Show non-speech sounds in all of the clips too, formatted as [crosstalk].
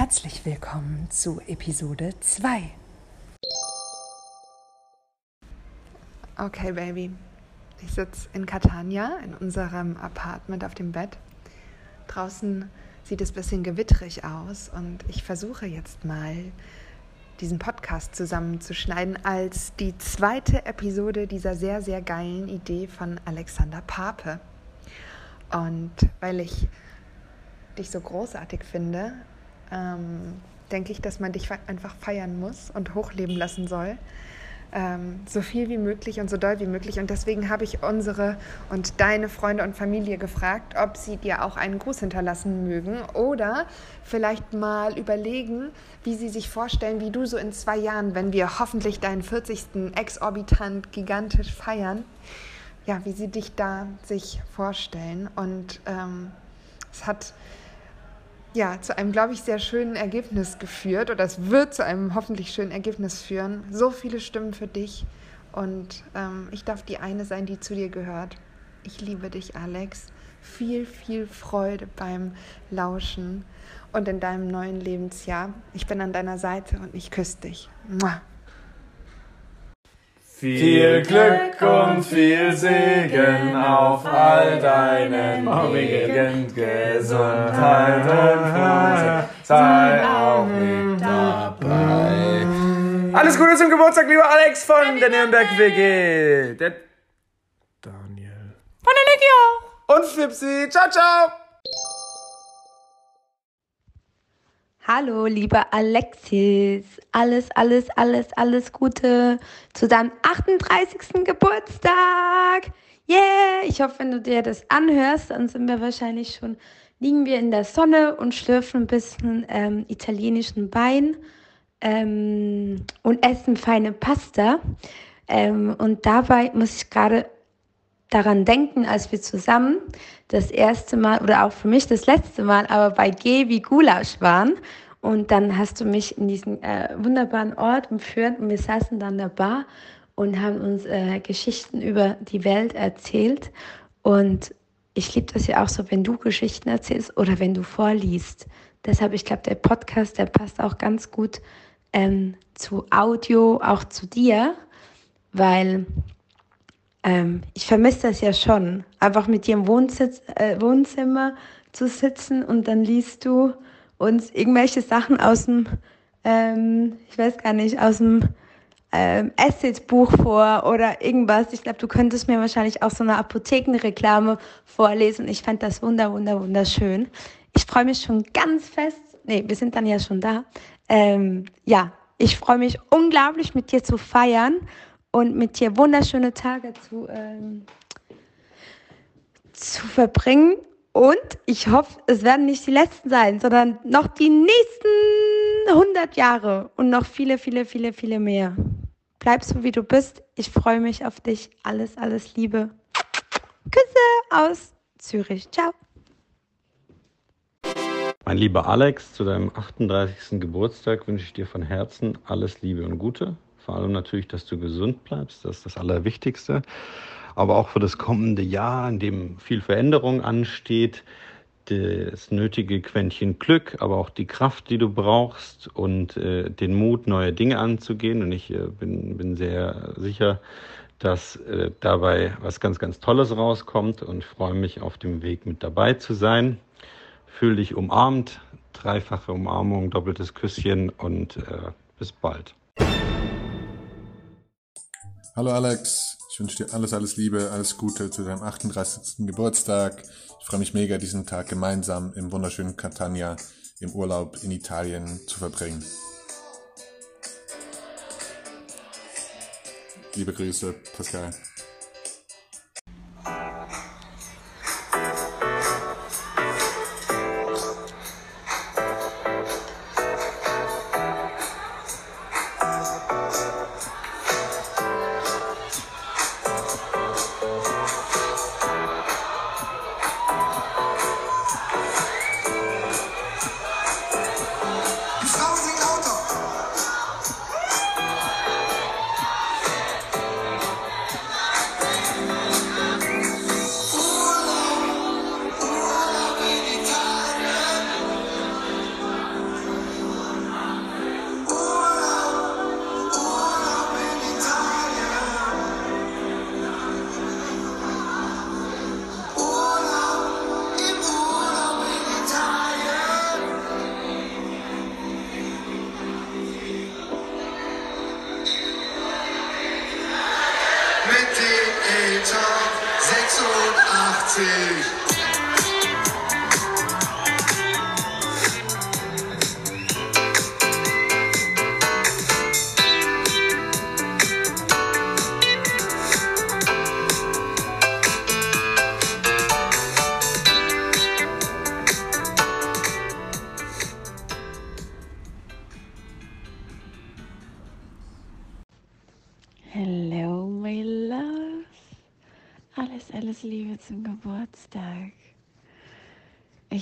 Herzlich willkommen zu Episode 2. Okay, Baby. Ich sitze in Catania in unserem Apartment auf dem Bett. Draußen sieht es ein bisschen gewittrig aus und ich versuche jetzt mal diesen Podcast zusammenzuschneiden als die zweite Episode dieser sehr, sehr geilen Idee von Alexander Pape. Und weil ich dich so großartig finde, ähm, denke ich, dass man dich einfach feiern muss und hochleben lassen soll. Ähm, so viel wie möglich und so doll wie möglich. Und deswegen habe ich unsere und deine Freunde und Familie gefragt, ob sie dir auch einen Gruß hinterlassen mögen oder vielleicht mal überlegen, wie sie sich vorstellen, wie du so in zwei Jahren, wenn wir hoffentlich deinen 40. exorbitant gigantisch feiern, ja, wie sie dich da sich vorstellen. Und ähm, es hat ja, zu einem, glaube ich, sehr schönen Ergebnis geführt oder es wird zu einem hoffentlich schönen Ergebnis führen. So viele Stimmen für dich und ähm, ich darf die eine sein, die zu dir gehört. Ich liebe dich, Alex. Viel, viel Freude beim Lauschen und in deinem neuen Lebensjahr. Ich bin an deiner Seite und ich küsse dich. Mua. Viel Glück und viel Segen auf all deinen Wegen, Gesundheit und Freude, sei auch mit dabei. Alles Gute zum Geburtstag, lieber Alex von der Nürnberg WG. Der Daniel. Von der Niki auch. Und Flipsy. Ciao, ciao. Hallo, lieber Alexis. Alles, alles, alles, alles Gute zu deinem 38. Geburtstag. Yeah! Ich hoffe, wenn du dir das anhörst, dann sind wir wahrscheinlich schon, liegen wir in der Sonne und schlürfen ein bisschen ähm, italienischen Wein ähm, und essen feine Pasta. Ähm, und dabei muss ich gerade daran denken, als wir zusammen das erste Mal oder auch für mich das letzte Mal, aber bei G wie Gulasch waren. Und dann hast du mich in diesen äh, wunderbaren Ort entführt und wir saßen dann in der Bar und haben uns äh, Geschichten über die Welt erzählt. Und ich liebe das ja auch so, wenn du Geschichten erzählst oder wenn du vorliest. Deshalb, ich glaube, der Podcast, der passt auch ganz gut ähm, zu Audio, auch zu dir, weil ähm, ich vermisse das ja schon, einfach mit dir im Wohnsitz, äh, Wohnzimmer zu sitzen und dann liest du uns irgendwelche Sachen aus dem, ähm, ich weiß gar nicht, aus dem ähm, Acid-Buch vor oder irgendwas. Ich glaube, du könntest mir wahrscheinlich auch so eine Apothekenreklame vorlesen. Ich fand das wunder, wunder, wunderschön. Ich freue mich schon ganz fest. Nee, wir sind dann ja schon da. Ähm, ja, ich freue mich unglaublich mit dir zu feiern und mit dir wunderschöne Tage zu, ähm, zu verbringen. Und ich hoffe, es werden nicht die letzten sein, sondern noch die nächsten 100 Jahre und noch viele, viele, viele, viele mehr. Bleib so, wie du bist. Ich freue mich auf dich. Alles, alles Liebe. Küsse aus Zürich. Ciao. Mein lieber Alex, zu deinem 38. Geburtstag wünsche ich dir von Herzen alles Liebe und Gute. Vor allem natürlich, dass du gesund bleibst, das ist das Allerwichtigste. Aber auch für das kommende Jahr, in dem viel Veränderung ansteht, das nötige Quäntchen Glück, aber auch die Kraft, die du brauchst und äh, den Mut, neue Dinge anzugehen. Und ich äh, bin, bin sehr sicher, dass äh, dabei was ganz, ganz Tolles rauskommt und freue mich auf dem Weg mit dabei zu sein. Fühl dich umarmt, dreifache Umarmung, doppeltes Küsschen und äh, bis bald. Hallo Alex, ich wünsche dir alles, alles Liebe, alles Gute zu deinem 38. Geburtstag. Ich freue mich mega, diesen Tag gemeinsam im wunderschönen Catania im Urlaub in Italien zu verbringen. Liebe Grüße, Pascal.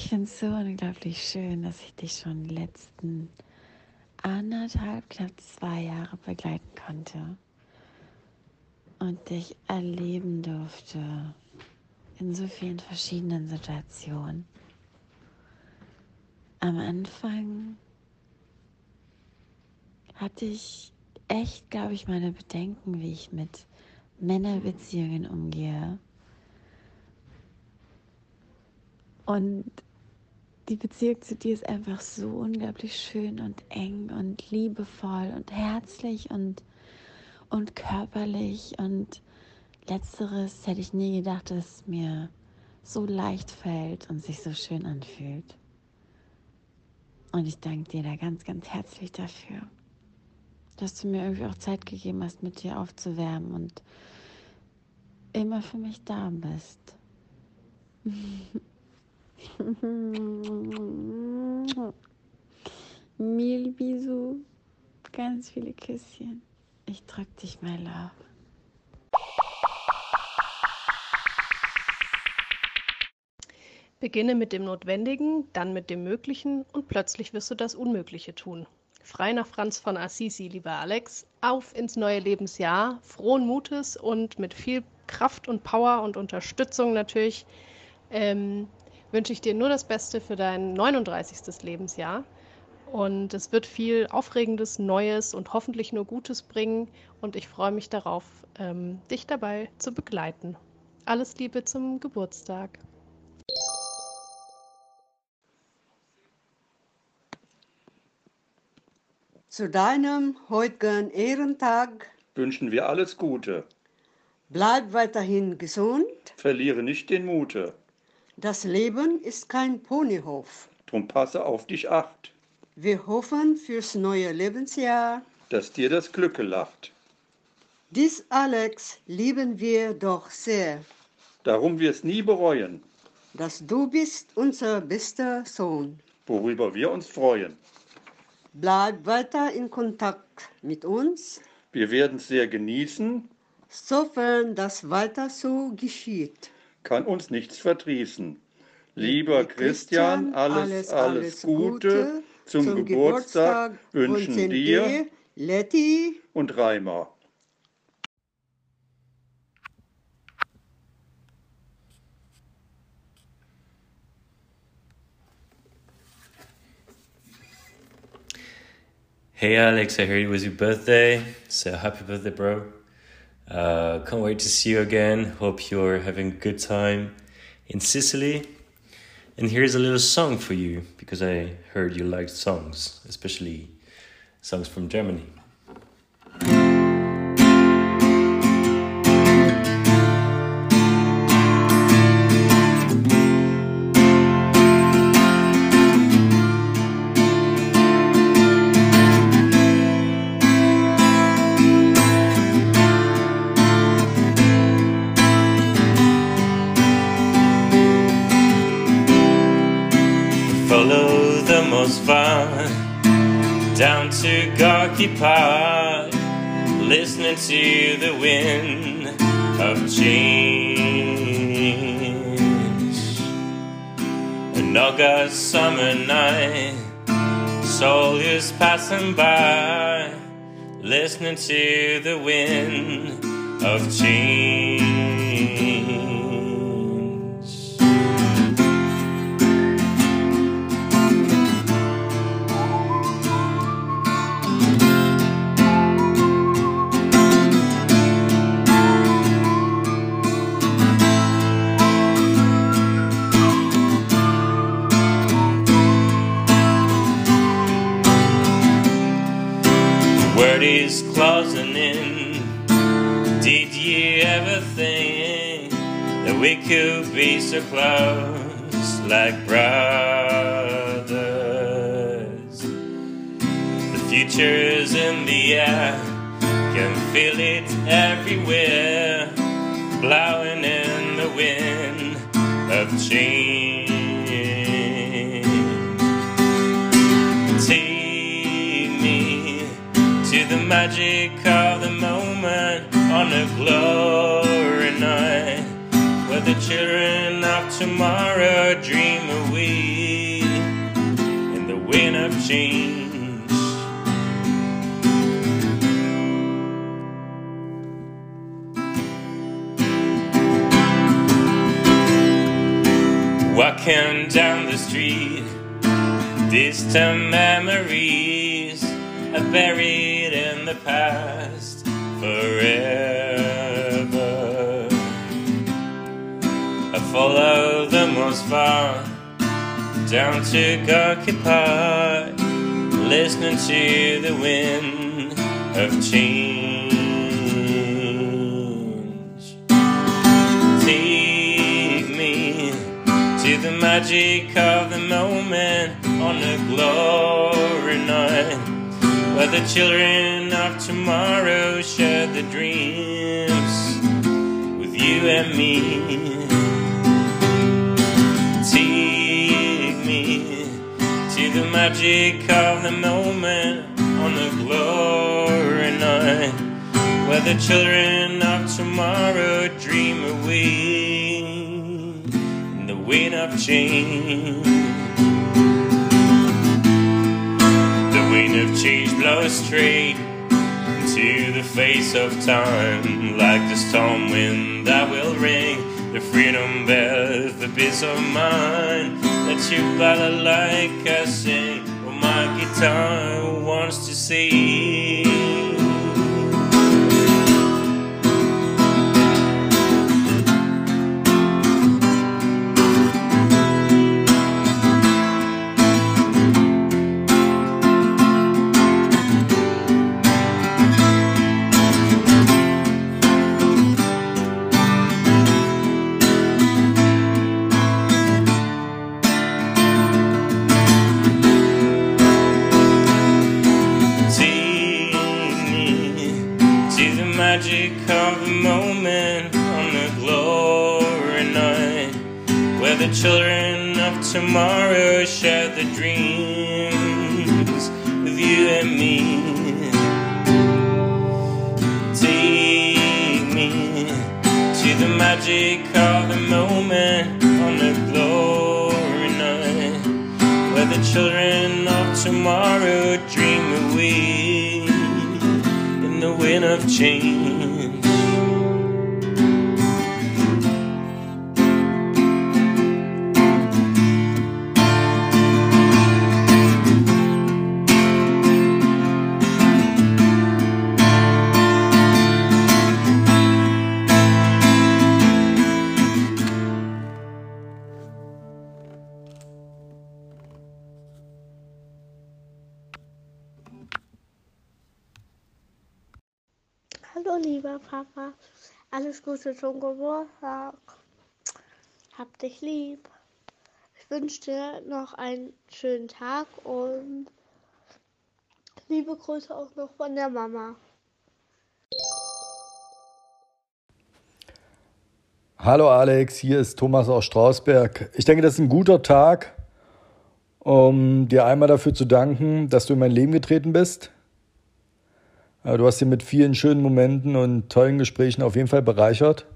Finde es so unglaublich schön, dass ich dich schon die letzten anderthalb, knapp zwei Jahre begleiten konnte und dich erleben durfte in so vielen verschiedenen Situationen. Am Anfang hatte ich echt, glaube ich, meine Bedenken, wie ich mit Männerbeziehungen umgehe. Und die Beziehung zu dir ist einfach so unglaublich schön und eng und liebevoll und herzlich und, und körperlich. Und letzteres hätte ich nie gedacht, dass es mir so leicht fällt und sich so schön anfühlt. Und ich danke dir da ganz, ganz herzlich dafür dass du mir irgendwie auch Zeit gegeben hast, mit dir aufzuwärmen und immer für mich da bist. [laughs] [laughs] Mil Bisou, ganz viele Küsschen. Ich drück dich, my love. Beginne mit dem Notwendigen, dann mit dem Möglichen und plötzlich wirst du das Unmögliche tun. Frei nach Franz von Assisi, lieber Alex. Auf ins neue Lebensjahr, frohen Mutes und mit viel Kraft und Power und Unterstützung natürlich ähm, wünsche ich dir nur das Beste für dein 39. Lebensjahr. Und es wird viel Aufregendes, Neues und hoffentlich nur Gutes bringen. Und ich freue mich darauf, ähm, dich dabei zu begleiten. Alles Liebe zum Geburtstag. Zu deinem heutigen Ehrentag wünschen wir alles Gute. bleib weiterhin gesund. Verliere nicht den Mute. Das Leben ist kein Ponyhof. Drum passe auf dich acht, Wir hoffen fürs neue Lebensjahr. dass dir das Glück gelacht. Dies Alex lieben wir doch sehr. Darum wir's nie bereuen, Dass du bist unser bester Sohn. worüber wir uns freuen. Bleib weiter in Kontakt mit uns, Wir werden's sehr genießen, sofern das weiter so geschieht. Kann uns nichts verdrießen. Lieber Christian, alles, alles Gute zum Geburtstag wünschen dir Letty. und Reimer. Hey Alex, I heard it was your birthday, so happy birthday, bro. Uh, can't wait to see you again. Hope you're having a good time in Sicily. And here's a little song for you because I heard you liked songs, especially songs from Germany. Change. An August summer night, soul is passing by, listening to the wind of change. We could be so close like brothers. The future's in the air, can feel it everywhere, blowing in the wind of change. Take me to the magic of the moment on a glory of tomorrow dream away in the wind of change. Walking down the street, distant memories are buried in the past follow them most far down to Park, listening to the wind of change. Take me to the magic of the moment on a glory night where the children of tomorrow share the dreams with you and me. Magic of the moment on the glory night. Where the children of tomorrow dream away in the wind of change. The wind of change blows straight into the face of time, like the storm wind that will ring. The freedom bells, the peace of mind that you ballad like I sing. Oh, my guitar wants to sing. Children of tomorrow share the dreams with you and me. Take me to the magic of the moment on a glory night where the children of tomorrow dream away in the wind of change. Papa, alles Gute zum Geburtstag. Hab dich lieb. Ich wünsche dir noch einen schönen Tag und liebe Grüße auch noch von der Mama. Hallo Alex, hier ist Thomas aus Strausberg. Ich denke, das ist ein guter Tag, um dir einmal dafür zu danken, dass du in mein Leben getreten bist. Äh, Du hast dir mit vielen schönen Momenten und tollen Gesprächen auf jeden Fall bereichert.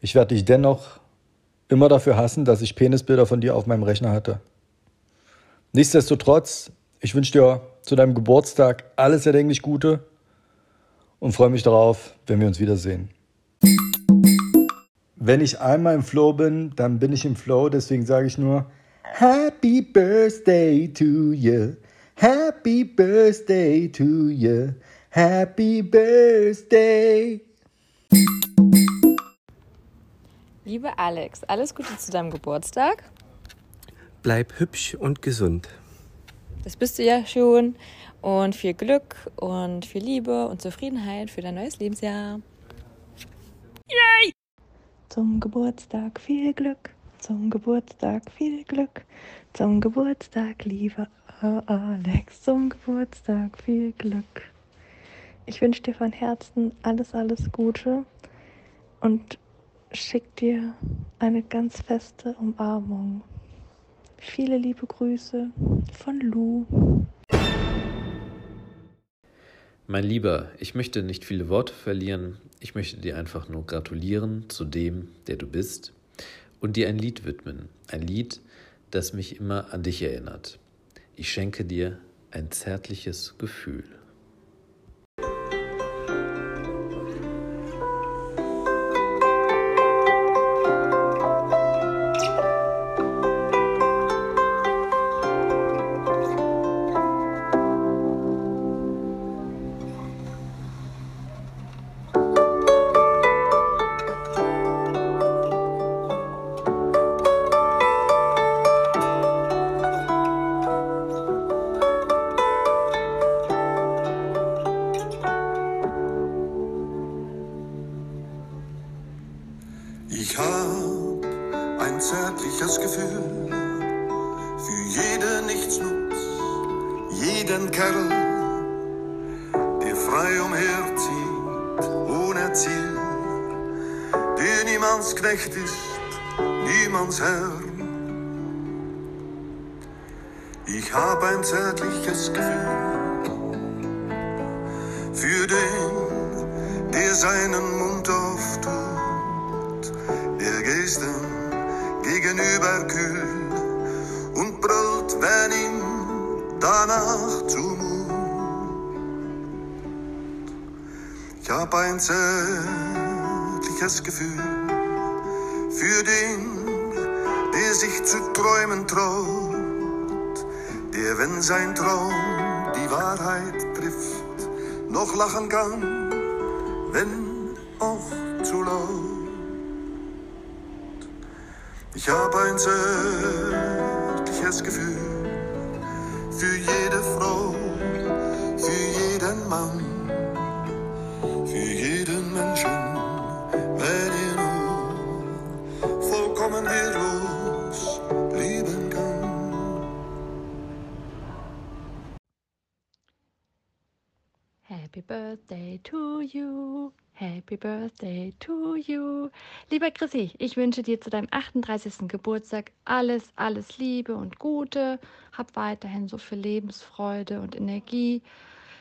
Ich werde dich dennoch immer dafür hassen, dass ich Penisbilder von dir auf meinem Rechner hatte. Nichtsdestotrotz, ich wünsche dir zu deinem Geburtstag alles erdenklich Gute und freue mich darauf, wenn wir uns wiedersehen. Wenn ich einmal im Flow bin, dann bin ich im Flow, deswegen sage ich nur Happy Birthday to you. Happy Birthday to you. Happy Birthday. Liebe Alex, alles Gute zu deinem Geburtstag. Bleib hübsch und gesund. Das bist du ja schon. Und viel Glück und viel Liebe und Zufriedenheit für dein neues Lebensjahr. Yay! zum Geburtstag viel Glück, zum Geburtstag viel Glück, zum Geburtstag, lieber Alex, zum Geburtstag viel Glück. Ich wünsche dir von Herzen alles, alles Gute und schick dir eine ganz feste Umarmung. Viele liebe Grüße von Lou. Mein Lieber, ich möchte nicht viele Worte verlieren. Ich möchte dir einfach nur gratulieren zu dem, der du bist und dir ein Lied widmen. Ein Lied, das mich immer an dich erinnert. Ich schenke dir ein zärtliches Gefühl. Ich hab ein zärtliches Gefühl für jede Frau, für jeden Mann, Chrissy, ich wünsche dir zu deinem 38. Geburtstag alles, alles Liebe und Gute. Hab weiterhin so viel Lebensfreude und Energie,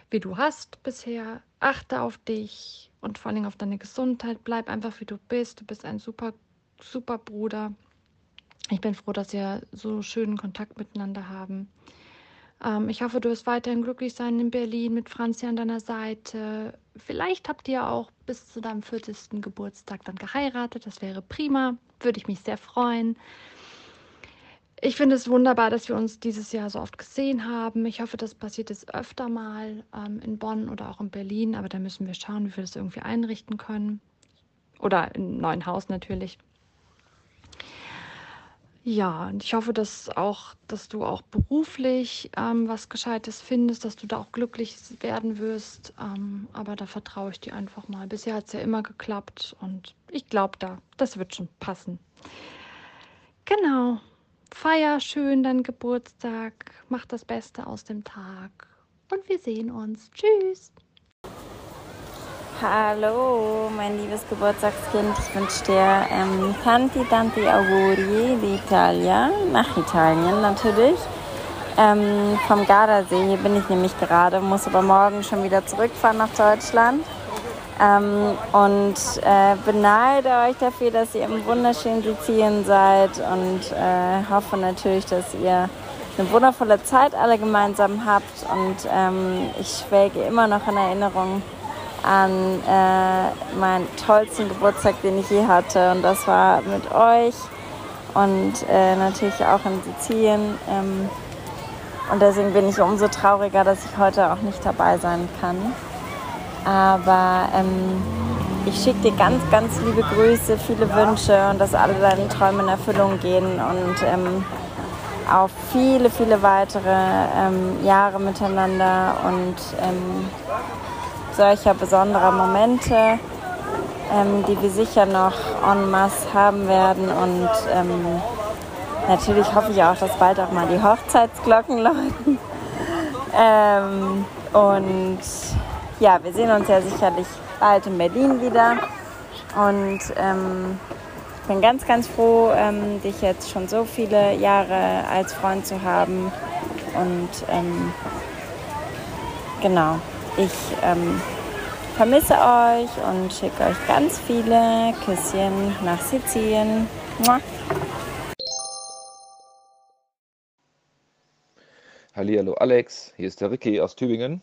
wie du hast bisher. Achte auf dich und vor allem auf deine Gesundheit. Bleib einfach wie du bist. Du bist ein super, super Bruder. Ich bin froh, dass wir so schönen Kontakt miteinander haben. Ähm, ich hoffe, du wirst weiterhin glücklich sein in Berlin mit Franzi an deiner Seite. Vielleicht habt ihr auch bis zu deinem 40. Geburtstag dann geheiratet. Das wäre prima. Würde ich mich sehr freuen. Ich finde es wunderbar, dass wir uns dieses Jahr so oft gesehen haben. Ich hoffe, das passiert jetzt öfter mal ähm, in Bonn oder auch in Berlin. Aber da müssen wir schauen, wie wir das irgendwie einrichten können. Oder im neuen Haus natürlich. Ja, und ich hoffe, dass auch, dass du auch beruflich ähm, was Gescheites findest, dass du da auch glücklich werden wirst. Ähm, aber da vertraue ich dir einfach mal. Bisher hat es ja immer geklappt und ich glaube da, das wird schon passen. Genau. Feier schön deinen Geburtstag, mach das Beste aus dem Tag und wir sehen uns. Tschüss. Hallo, mein liebes Geburtstagskind. Ich wünsche dir ähm, tanti tanti auguri d'Italia, nach Italien natürlich. Ähm, vom Gardasee, hier bin ich nämlich gerade, muss aber morgen schon wieder zurückfahren nach Deutschland. Ähm, und äh, beneide euch dafür, dass ihr im wunderschönen Sizilien seid und äh, hoffe natürlich, dass ihr eine wundervolle Zeit alle gemeinsam habt. Und ähm, ich schwelge immer noch in Erinnerung an äh, meinen tollsten Geburtstag, den ich je hatte. Und das war mit euch und äh, natürlich auch in Sizilien. Ähm, und deswegen bin ich umso trauriger, dass ich heute auch nicht dabei sein kann. Aber ähm, ich schicke dir ganz, ganz liebe Grüße, viele Wünsche und dass alle deine Träume in Erfüllung gehen und ähm, auf viele, viele weitere ähm, Jahre miteinander und ähm, solcher besonderer Momente. ähm, die wir sicher noch en masse haben werden. Und ähm, natürlich hoffe ich auch, dass bald auch mal die Hochzeitsglocken läuten. [laughs] Ähm, und ja, wir sehen uns ja sicherlich bald in Berlin wieder. Und ähm, ich bin ganz, ganz froh, ähm, dich jetzt schon so viele Jahre als Freund zu haben. Und ähm, genau, ich ähm, vermisse euch und schicke euch ganz viele Küsschen nach Sizilien. Mua. Hallihallo Alex, hier ist der Ricky aus Tübingen.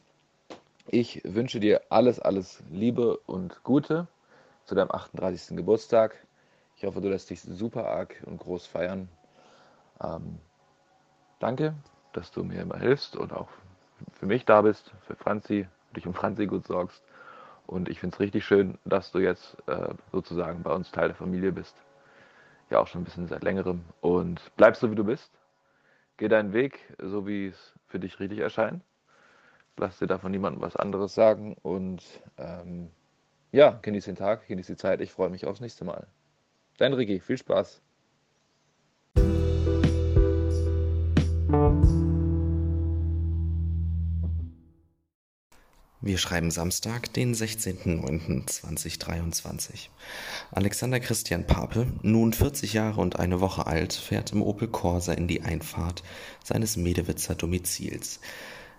Ich wünsche dir alles, alles Liebe und Gute zu deinem 38. Geburtstag. Ich hoffe, du lässt dich super arg und groß feiern. Ähm, danke, dass du mir immer hilfst und auch für mich da bist, für Franzi, dich um Franzi gut sorgst. Und ich finde es richtig schön, dass du jetzt äh, sozusagen bei uns Teil der Familie bist. Ja, auch schon ein bisschen seit längerem. Und bleibst so, wie du bist. Geh deinen Weg, so wie es für dich richtig erscheint. Lass dir davon niemandem was anderes sagen. Und ähm, ja, genieß den Tag, genieß die Zeit. Ich freue mich aufs nächste Mal. Dein Ricky, viel Spaß. Wir schreiben Samstag, den 16.09.2023. Alexander Christian Pape, nun 40 Jahre und eine Woche alt, fährt im Opel Corsa in die Einfahrt seines Medewitzer Domizils.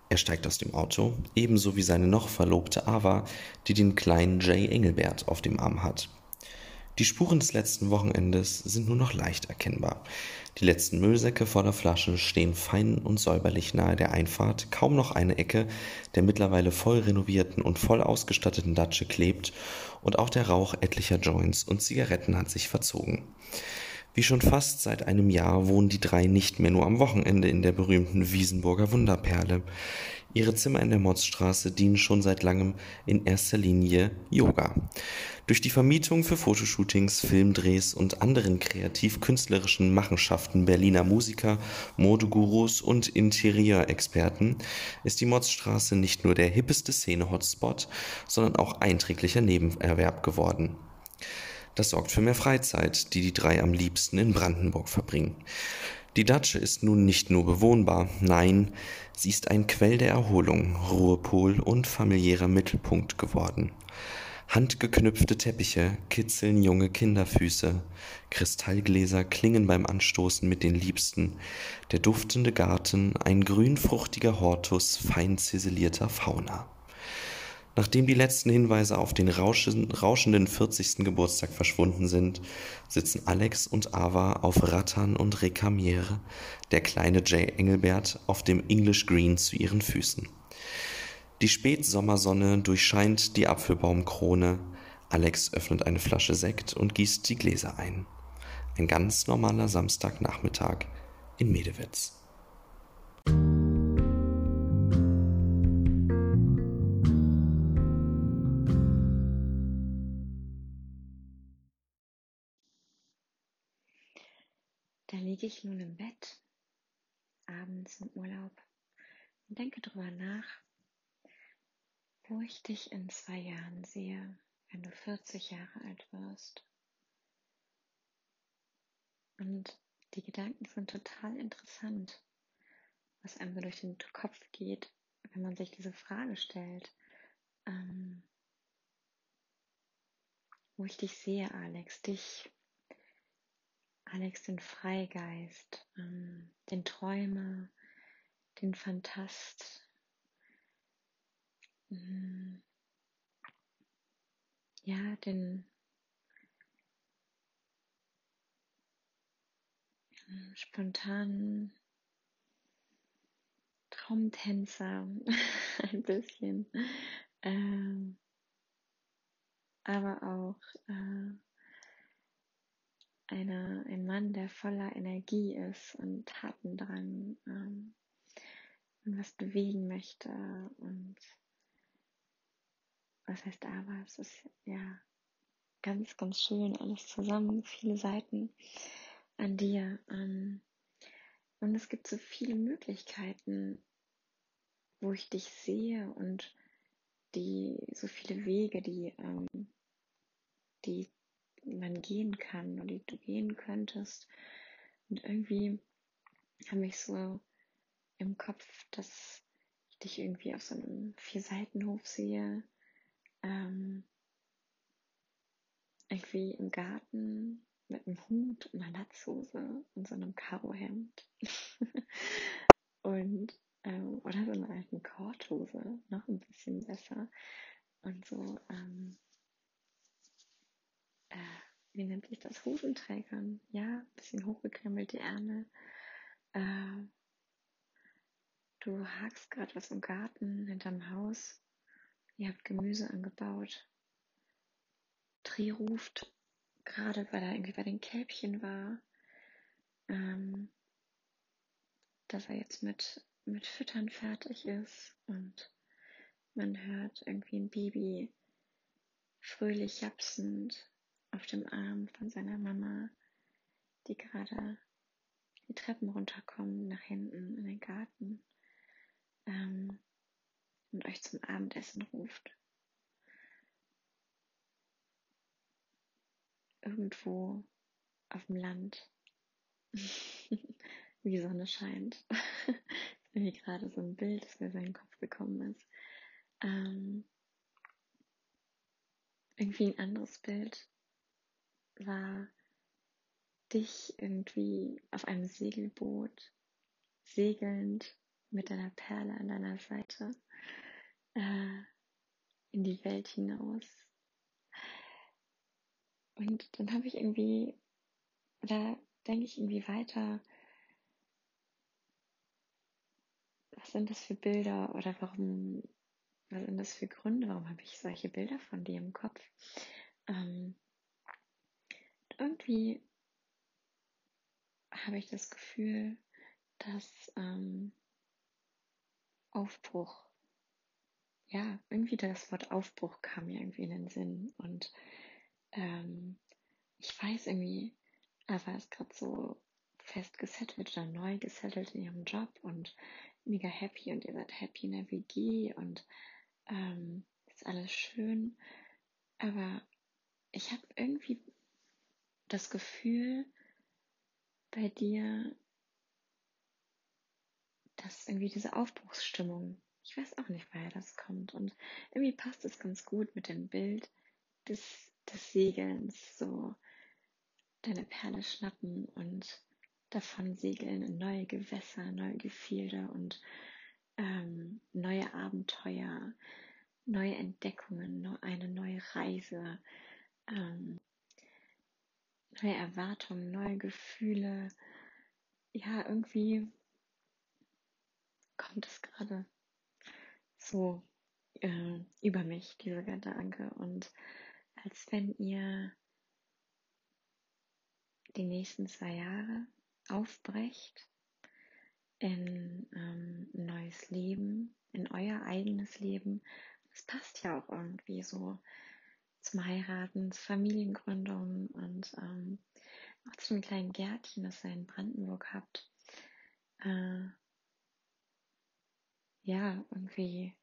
Er steigt aus dem Auto, ebenso wie seine noch verlobte Ava, die den kleinen Jay Engelbert auf dem Arm hat. Die Spuren des letzten Wochenendes sind nur noch leicht erkennbar. Die letzten Müllsäcke voller Flaschen stehen fein und säuberlich nahe der Einfahrt, kaum noch eine Ecke der mittlerweile voll renovierten und voll ausgestatteten Datsche klebt und auch der Rauch etlicher Joints und Zigaretten hat sich verzogen. Wie schon fast seit einem Jahr wohnen die drei nicht mehr nur am Wochenende in der berühmten Wiesenburger Wunderperle. Ihre Zimmer in der Motzstraße dienen schon seit langem in erster Linie Yoga. Durch die Vermietung für Fotoshootings, Filmdrehs und anderen kreativ-künstlerischen Machenschaften Berliner Musiker, Modegurus und Interieurexperten ist die Motzstraße nicht nur der hippeste Szene-Hotspot, sondern auch einträglicher Nebenerwerb geworden. Das sorgt für mehr Freizeit, die die drei am liebsten in Brandenburg verbringen. Die Datsche ist nun nicht nur bewohnbar, nein, sie ist ein Quell der Erholung, Ruhepol und familiärer Mittelpunkt geworden. Handgeknüpfte Teppiche kitzeln junge Kinderfüße, Kristallgläser klingen beim Anstoßen mit den Liebsten, der duftende Garten ein grünfruchtiger Hortus fein ziselierter Fauna. Nachdem die letzten Hinweise auf den rauschenden 40. Geburtstag verschwunden sind, sitzen Alex und Ava auf Rattan und Recamiere, der kleine Jay Engelbert auf dem English Green zu ihren Füßen. Die Spätsommersonne durchscheint die Apfelbaumkrone. Alex öffnet eine Flasche Sekt und gießt die Gläser ein. Ein ganz normaler Samstagnachmittag in Medewitz. Liege ich nun im Bett, abends im Urlaub und denke drüber nach, wo ich dich in zwei Jahren sehe, wenn du 40 Jahre alt wirst. Und die Gedanken sind total interessant, was einem durch den Kopf geht, wenn man sich diese Frage stellt. Ähm, wo ich dich sehe, Alex, dich Alex den Freigeist, ähm, den Träumer, den Fantast. Ähm, ja, den äh, spontanen Traumtänzer [laughs] ein bisschen, ähm, aber auch äh, eine, ein Mann, der voller Energie ist und Tatendrang ähm, und was bewegen möchte und was heißt aber, es ist ja ganz, ganz schön alles zusammen, viele Seiten an dir. Ähm, und es gibt so viele Möglichkeiten, wo ich dich sehe und die so viele Wege, die ähm, die man gehen kann oder die du gehen könntest. Und irgendwie habe ich so im Kopf, dass ich dich irgendwie auf so einem Vier-Seitenhof sehe, ähm, irgendwie im Garten mit einem Hut und einer Latzhose und so einem Karohemd. [laughs] und ähm, oder so einer alten Korthose, noch ein bisschen besser. Und so, ähm, äh, wie nennt sich das? Hosenträgern, ja, bisschen hochgekrempelte Ärmel. Äh, du hakst gerade was im Garten hinterm Haus. Ihr habt Gemüse angebaut. Tri ruft gerade, weil er irgendwie bei den Kälbchen war, ähm, dass er jetzt mit, mit Füttern fertig ist und man hört irgendwie ein Baby fröhlich japsend auf dem Arm von seiner Mama, die gerade die Treppen runterkommen nach hinten in den Garten ähm, und euch zum Abendessen ruft. Irgendwo auf dem Land, [laughs] wie die Sonne scheint. [laughs] ist gerade so ein Bild, das mir in den Kopf gekommen ist. Ähm, irgendwie ein anderes Bild war dich irgendwie auf einem Segelboot segelnd mit deiner Perle an deiner Seite äh, in die Welt hinaus. Und dann habe ich irgendwie, da denke ich irgendwie weiter, was sind das für Bilder oder warum, was sind das für Gründe, warum habe ich solche Bilder von dir im Kopf? Ähm, irgendwie habe ich das Gefühl, dass ähm, Aufbruch, ja, irgendwie das Wort Aufbruch kam mir irgendwie in den Sinn und ähm, ich weiß irgendwie, war es gerade so fest gesettelt oder neu gesettelt in ihrem Job und mega happy und ihr seid happy in der WG und ähm, ist alles schön, aber ich habe irgendwie das Gefühl bei dir, dass irgendwie diese Aufbruchsstimmung, ich weiß auch nicht, woher das kommt. Und irgendwie passt es ganz gut mit dem Bild des, des Segelns, so deine Perle schnappen und davon segeln in neue Gewässer, neue Gefilde und ähm, neue Abenteuer, neue Entdeckungen, eine neue Reise. Ähm, neue Erwartungen, neue Gefühle. Ja, irgendwie kommt es gerade so äh, über mich, dieser Gedanke. Und als wenn ihr die nächsten zwei Jahre aufbrecht in ähm, ein neues Leben, in euer eigenes Leben. Das passt ja auch irgendwie so zum Heiraten, zur Familiengründung und ähm, auch zu einem kleinen Gärtchen, das ihr in Brandenburg habt. Äh, ja, irgendwie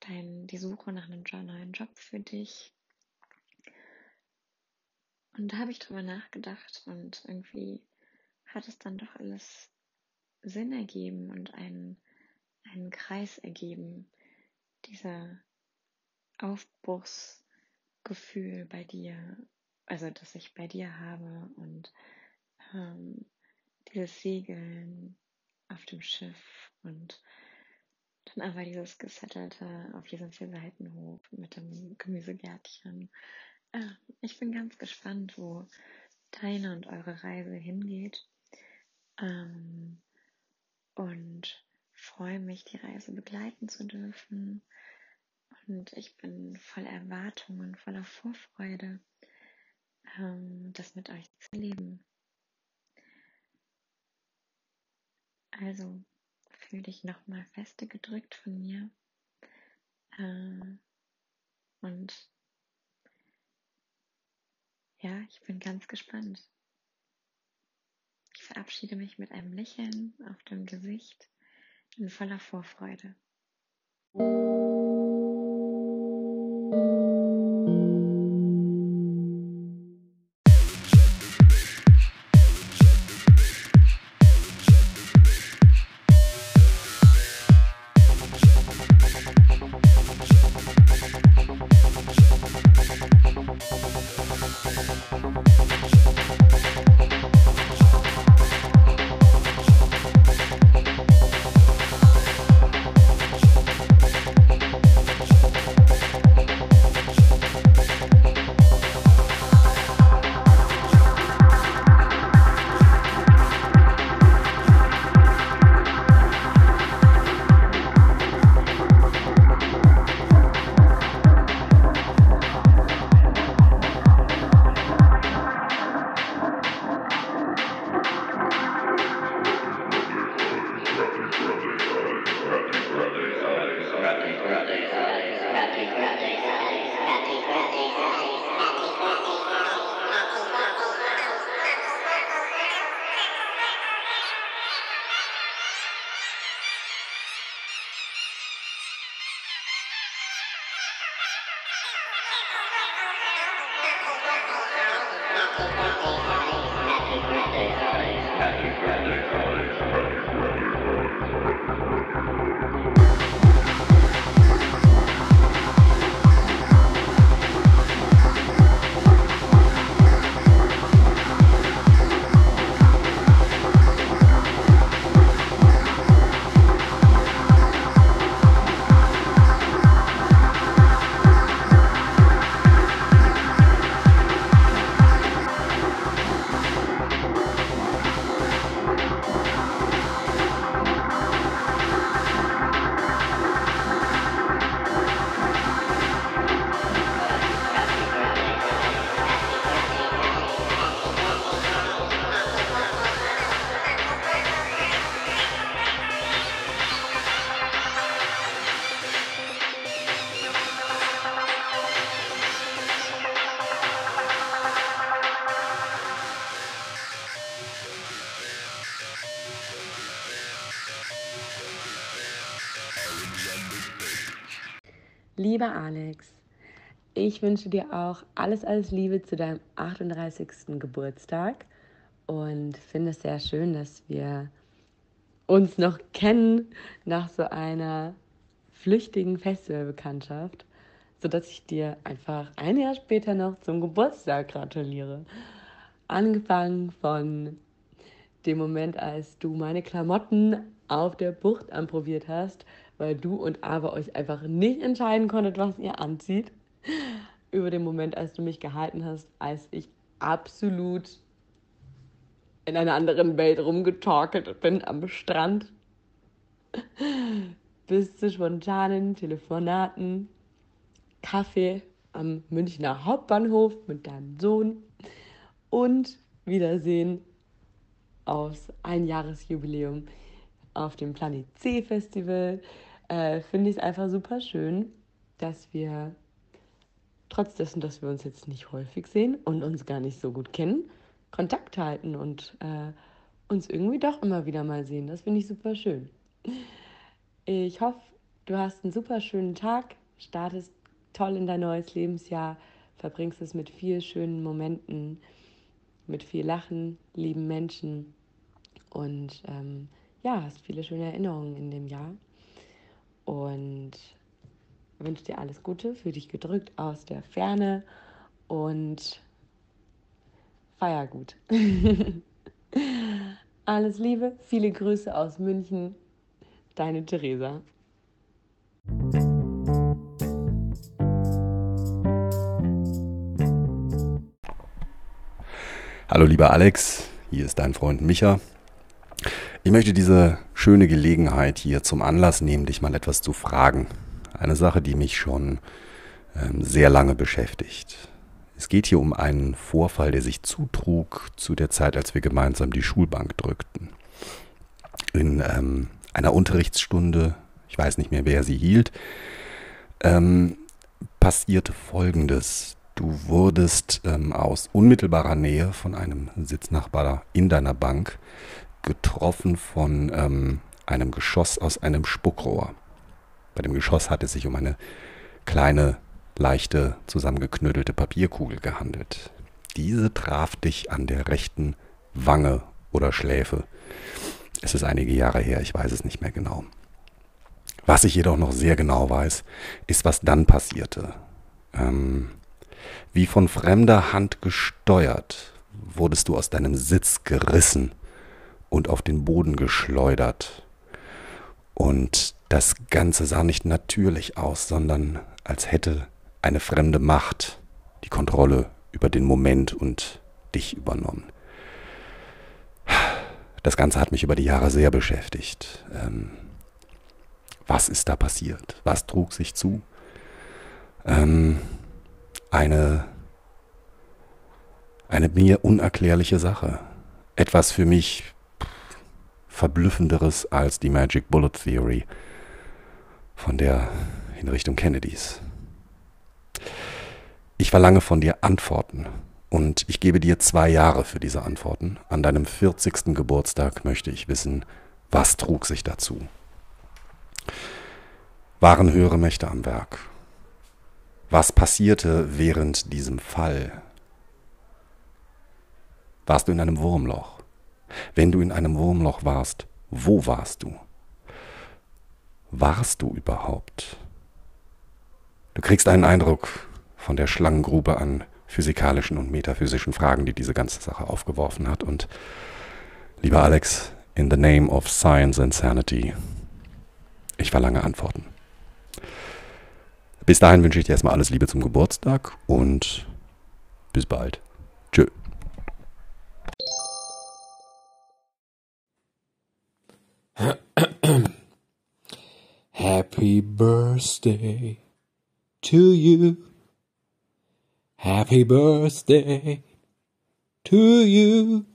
dein, die Suche nach einem neuen Job für dich. Und da habe ich drüber nachgedacht und irgendwie hat es dann doch alles Sinn ergeben und einen, einen Kreis ergeben, dieser Aufbruchs, Gefühl bei dir, also das ich bei dir habe und ähm, dieses Segeln auf dem Schiff und dann aber dieses gesettelte auf diesem Vierseitenhof mit dem Gemüsegärtchen. Äh, ich bin ganz gespannt, wo deine und eure Reise hingeht ähm, und freue mich, die Reise begleiten zu dürfen und ich bin voller Erwartungen, voller Vorfreude, ähm, das mit euch zu leben. Also fühle dich nochmal feste gedrückt von mir. Äh, und ja, ich bin ganz gespannt. Ich verabschiede mich mit einem Lächeln auf dem Gesicht in voller Vorfreude. Lieber Alex, ich wünsche dir auch alles, alles Liebe zu deinem 38. Geburtstag und finde es sehr schön, dass wir uns noch kennen nach so einer flüchtigen Festivalbekanntschaft, sodass ich dir einfach ein Jahr später noch zum Geburtstag gratuliere. Angefangen von dem Moment, als du meine Klamotten auf der Bucht anprobiert hast, weil du und Ava euch einfach nicht entscheiden konntet, was ihr anzieht. Über den Moment, als du mich gehalten hast, als ich absolut in einer anderen Welt rumgetorkelt bin am Strand. Bis zu spontanen Telefonaten, Kaffee am Münchner Hauptbahnhof mit deinem Sohn und Wiedersehen aufs Einjahresjubiläum auf dem Planet C Festival äh, finde ich es einfach super schön, dass wir trotz dessen, dass wir uns jetzt nicht häufig sehen und uns gar nicht so gut kennen, Kontakt halten und äh, uns irgendwie doch immer wieder mal sehen. Das finde ich super schön. Ich hoffe, du hast einen super schönen Tag, startest toll in dein neues Lebensjahr, verbringst es mit viel schönen Momenten, mit viel Lachen, lieben Menschen und ähm, ja, hast viele schöne Erinnerungen in dem Jahr und wünsche dir alles Gute, für dich gedrückt aus der Ferne und feier gut. [laughs] alles Liebe, viele Grüße aus München, deine Theresa. Hallo lieber Alex, hier ist dein Freund Micha. Ich möchte diese schöne Gelegenheit hier zum Anlass nehmen, dich mal etwas zu fragen. Eine Sache, die mich schon ähm, sehr lange beschäftigt. Es geht hier um einen Vorfall, der sich zutrug zu der Zeit, als wir gemeinsam die Schulbank drückten. In ähm, einer Unterrichtsstunde, ich weiß nicht mehr, wer sie hielt, ähm, passierte Folgendes. Du wurdest ähm, aus unmittelbarer Nähe von einem Sitznachbar in deiner Bank getroffen von ähm, einem Geschoss aus einem Spuckrohr. Bei dem Geschoss hat es sich um eine kleine, leichte, zusammengeknödelte Papierkugel gehandelt. Diese traf dich an der rechten Wange oder Schläfe. Es ist einige Jahre her, ich weiß es nicht mehr genau. Was ich jedoch noch sehr genau weiß, ist, was dann passierte. Ähm, wie von fremder Hand gesteuert, wurdest du aus deinem Sitz gerissen und auf den Boden geschleudert. Und das Ganze sah nicht natürlich aus, sondern als hätte eine fremde Macht die Kontrolle über den Moment und dich übernommen. Das Ganze hat mich über die Jahre sehr beschäftigt. Ähm, was ist da passiert? Was trug sich zu? Ähm, eine, eine mir unerklärliche Sache. Etwas für mich Verblüffenderes als die Magic Bullet Theory von der in Richtung Kennedys. Ich verlange von dir Antworten und ich gebe dir zwei Jahre für diese Antworten. An deinem 40. Geburtstag möchte ich wissen, was trug sich dazu. Waren höhere Mächte am Werk? Was passierte während diesem Fall? Warst du in einem Wurmloch? Wenn du in einem Wurmloch warst, wo warst du? Warst du überhaupt? Du kriegst einen Eindruck von der Schlangengrube an physikalischen und metaphysischen Fragen, die diese ganze Sache aufgeworfen hat. Und lieber Alex, in the name of science and sanity, ich verlange Antworten. Bis dahin wünsche ich dir erstmal alles Liebe zum Geburtstag und bis bald. [coughs] Happy birthday to you. Happy birthday to you.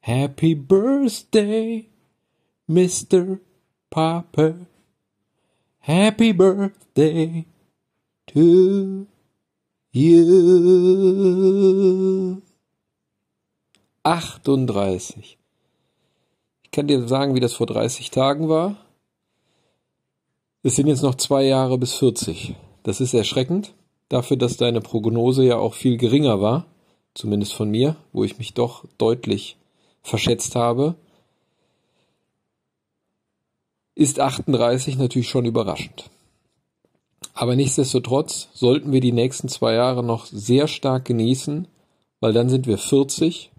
Happy birthday, Mr. Popper. Happy birthday to you. 38. Ich kann dir sagen, wie das vor 30 Tagen war. Es sind jetzt noch zwei Jahre bis 40. Das ist erschreckend, dafür, dass deine Prognose ja auch viel geringer war, zumindest von mir, wo ich mich doch deutlich verschätzt habe, ist 38 natürlich schon überraschend. Aber nichtsdestotrotz sollten wir die nächsten zwei Jahre noch sehr stark genießen, weil dann sind wir 40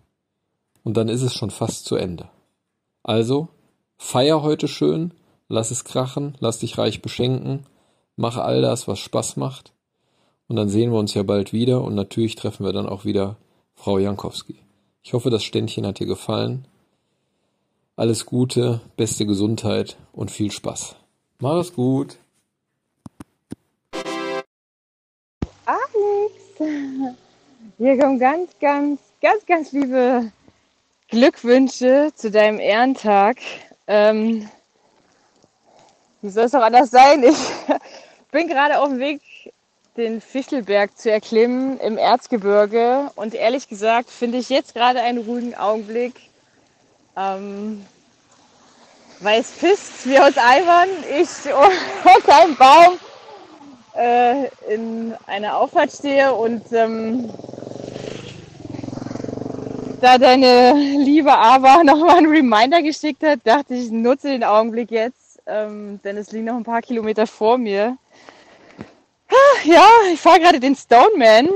und dann ist es schon fast zu Ende. Also, feier heute schön, lass es krachen, lass dich reich beschenken, mach all das, was Spaß macht. Und dann sehen wir uns ja bald wieder und natürlich treffen wir dann auch wieder Frau Jankowski. Ich hoffe, das Ständchen hat dir gefallen. Alles Gute, beste Gesundheit und viel Spaß. Mach es gut. Alex, hier kommen ganz, ganz, ganz, ganz liebe Glückwünsche zu deinem Ehrentag. Ähm, wie soll es auch anders sein? Ich [laughs] bin gerade auf dem Weg, den Fichtelberg zu erklimmen im Erzgebirge. Und ehrlich gesagt finde ich jetzt gerade einen ruhigen Augenblick, ähm, weil es pisst wie aus Eimern. Ich unter [laughs] einem Baum äh, in einer Auffahrt stehe und ähm, da deine liebe Ava [laughs] nochmal einen Reminder geschickt hat, dachte ich, nutze den Augenblick jetzt, ähm, denn es liegen noch ein paar Kilometer vor mir. Ja, ich fahre gerade den Stoneman,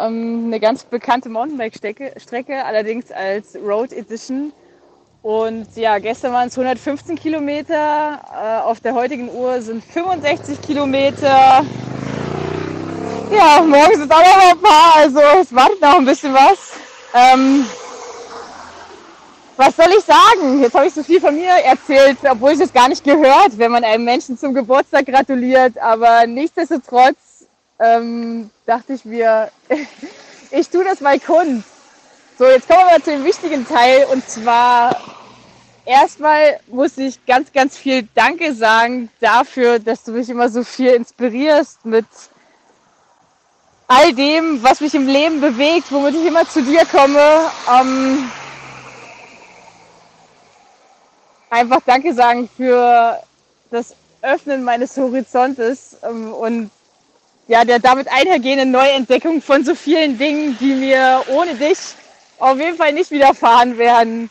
ähm, eine ganz bekannte Mountainbike-Strecke, allerdings als Road Edition. Und ja, gestern waren es 115 Kilometer, äh, auf der heutigen Uhr sind 65 Kilometer. Ja, morgen sind auch noch ein paar, also es wartet noch ein bisschen was. Ähm, was soll ich sagen? Jetzt habe ich so viel von mir erzählt, obwohl ich es gar nicht gehört, wenn man einem Menschen zum Geburtstag gratuliert. Aber nichtsdestotrotz ähm, dachte ich mir, [laughs] ich tue das bei Kunst. So, jetzt kommen wir mal zu dem wichtigen Teil und zwar erstmal muss ich ganz, ganz viel Danke sagen dafür, dass du mich immer so viel inspirierst mit all dem, was mich im Leben bewegt, womit ich immer zu dir komme. Ähm, einfach Danke sagen für das Öffnen meines Horizontes ähm, und ja, der damit einhergehenden Neuentdeckung von so vielen Dingen, die mir ohne dich auf jeden Fall nicht widerfahren werden.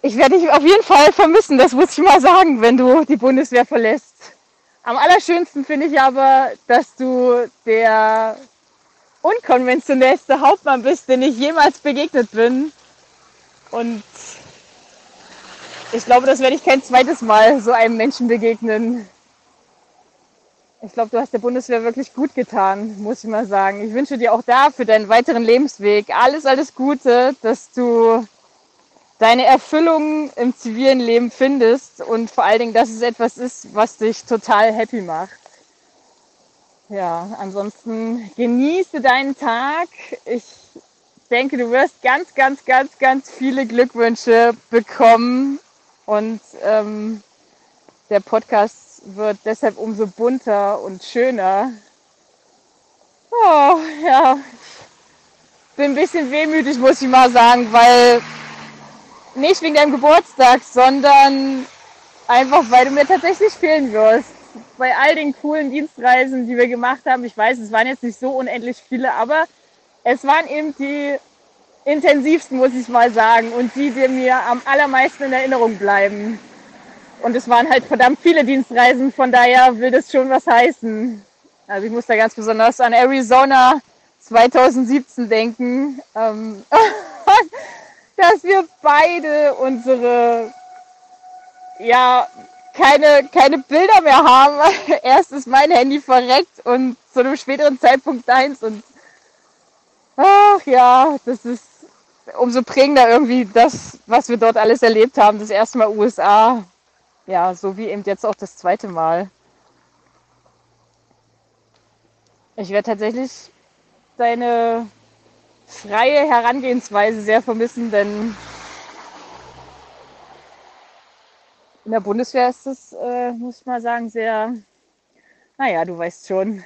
Ich werde dich auf jeden Fall vermissen, das muss ich mal sagen, wenn du die Bundeswehr verlässt. Am allerschönsten finde ich aber, dass du der unkonventionellste Hauptmann bist, den ich jemals begegnet bin. Und ich glaube, das werde ich kein zweites Mal so einem Menschen begegnen. Ich glaube, du hast der Bundeswehr wirklich gut getan, muss ich mal sagen. Ich wünsche dir auch da für deinen weiteren Lebensweg alles, alles Gute, dass du deine Erfüllung im zivilen Leben findest und vor allen Dingen, dass es etwas ist, was dich total happy macht. Ja, ansonsten genieße deinen Tag. Ich denke, du wirst ganz, ganz, ganz, ganz viele Glückwünsche bekommen und ähm, der Podcast wird deshalb umso bunter und schöner. Oh, ja. Bin ein bisschen wehmütig, muss ich mal sagen, weil nicht wegen deinem Geburtstag, sondern einfach, weil du mir tatsächlich fehlen wirst. bei all den coolen Dienstreisen, die wir gemacht haben. Ich weiß, es waren jetzt nicht so unendlich viele, aber es waren eben die intensivsten, muss ich mal sagen, und die, die mir am allermeisten in Erinnerung bleiben. Und es waren halt verdammt viele Dienstreisen, von daher will das schon was heißen. Also ich muss da ganz besonders an Arizona 2017 denken, ähm, [laughs] dass wir beide unsere, ja, keine, keine Bilder mehr haben. [laughs] Erst ist mein Handy verreckt und zu einem späteren Zeitpunkt deins und ach ja, das ist umso prägender irgendwie das, was wir dort alles erlebt haben. Das erste Mal USA, ja, so wie eben jetzt auch das zweite Mal. Ich werde tatsächlich deine freie Herangehensweise sehr vermissen, denn in der Bundeswehr ist es, äh, muss ich mal sagen, sehr, naja, du weißt schon,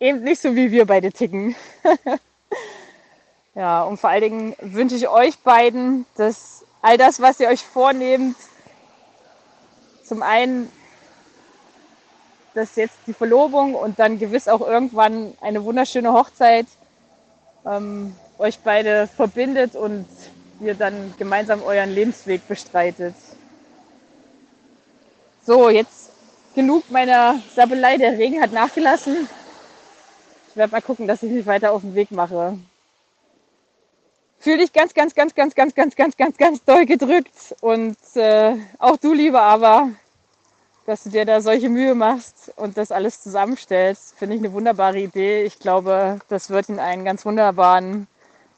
eben nicht so wie wir beide ticken. [laughs] ja, und vor allen Dingen wünsche ich euch beiden, dass all das, was ihr euch vornehmt, zum einen, dass jetzt die Verlobung und dann gewiss auch irgendwann eine wunderschöne Hochzeit ähm, euch beide verbindet und ihr dann gemeinsam euren Lebensweg bestreitet. So, jetzt genug meiner Sabbelei. Der Regen hat nachgelassen. Ich werde mal gucken, dass ich mich weiter auf den Weg mache. Fühl dich ganz, ganz, ganz, ganz, ganz, ganz, ganz, ganz, ganz doll gedrückt. Und äh, auch du, lieber aber, dass du dir da solche Mühe machst und das alles zusammenstellst, finde ich eine wunderbare Idee. Ich glaube, das wird in einen ganz wunderbaren,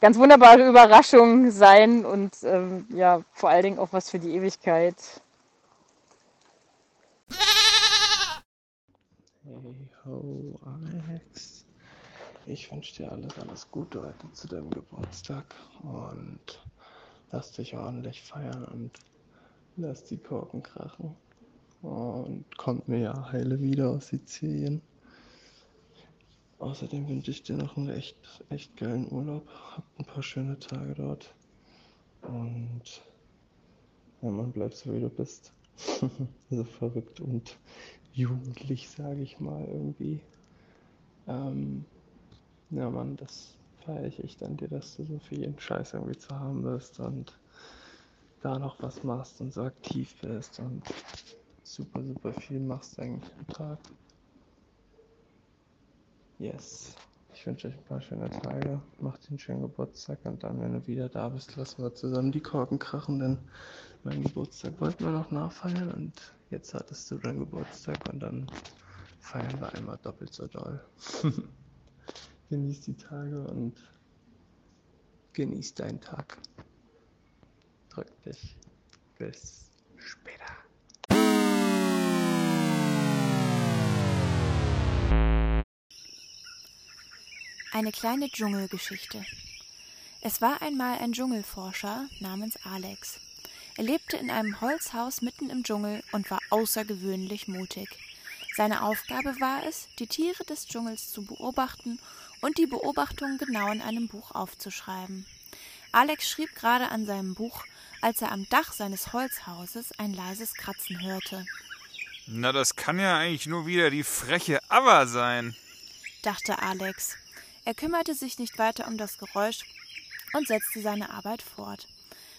ganz wunderbare Überraschung sein und ähm, ja, vor allen Dingen auch was für die Ewigkeit. Hey ho, Alex. Ich wünsche dir alles, alles Gute heute zu deinem Geburtstag und lass dich ordentlich feiern und lass die Korken krachen und kommt mir ja heile wieder aus Sizilien. Außerdem wünsche ich dir noch einen echt, echt geilen Urlaub. Habt ein paar schöne Tage dort. Und ja, man bleibt so wie du bist. [laughs] so verrückt und jugendlich, sage ich mal irgendwie. Ähm, ja, Mann, das feiere ich echt an dir, dass du so viel Scheiß irgendwie zu haben bist und da noch was machst und so aktiv bist und super, super viel machst eigentlich am Tag. Yes. Ich wünsche euch ein paar schöne Tage. Macht den schönen Geburtstag und dann, wenn du wieder da bist, lassen wir zusammen die Korken krachen, denn mein Geburtstag wollten wir noch nachfeiern und jetzt hattest du deinen Geburtstag und dann feiern wir einmal doppelt so doll. [laughs] Genieß die Tage und genieß deinen Tag. Drück dich. Bis später. Eine kleine Dschungelgeschichte. Es war einmal ein Dschungelforscher namens Alex. Er lebte in einem Holzhaus mitten im Dschungel und war außergewöhnlich mutig. Seine Aufgabe war es, die Tiere des Dschungels zu beobachten und die Beobachtungen genau in einem Buch aufzuschreiben. Alex schrieb gerade an seinem Buch, als er am Dach seines Holzhauses ein leises Kratzen hörte. Na, das kann ja eigentlich nur wieder die freche Awa sein, dachte Alex. Er kümmerte sich nicht weiter um das Geräusch und setzte seine Arbeit fort.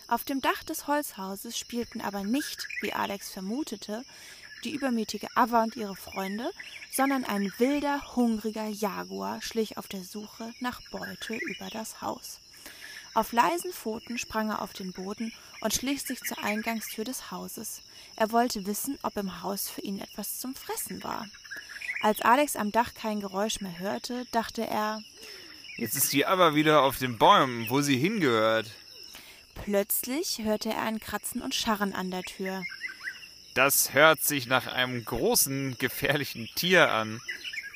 Auf dem Dach des Holzhauses spielten aber nicht, wie Alex vermutete, die übermütige Ava und ihre Freunde, sondern ein wilder, hungriger Jaguar schlich auf der Suche nach Beute über das Haus. Auf leisen Pfoten sprang er auf den Boden und schlich sich zur Eingangstür des Hauses. Er wollte wissen, ob im Haus für ihn etwas zum Fressen war. Als Alex am Dach kein Geräusch mehr hörte, dachte er, Jetzt ist die aber wieder auf den Bäumen, wo sie hingehört. Plötzlich hörte er ein Kratzen und Scharren an der Tür. Das hört sich nach einem großen, gefährlichen Tier an,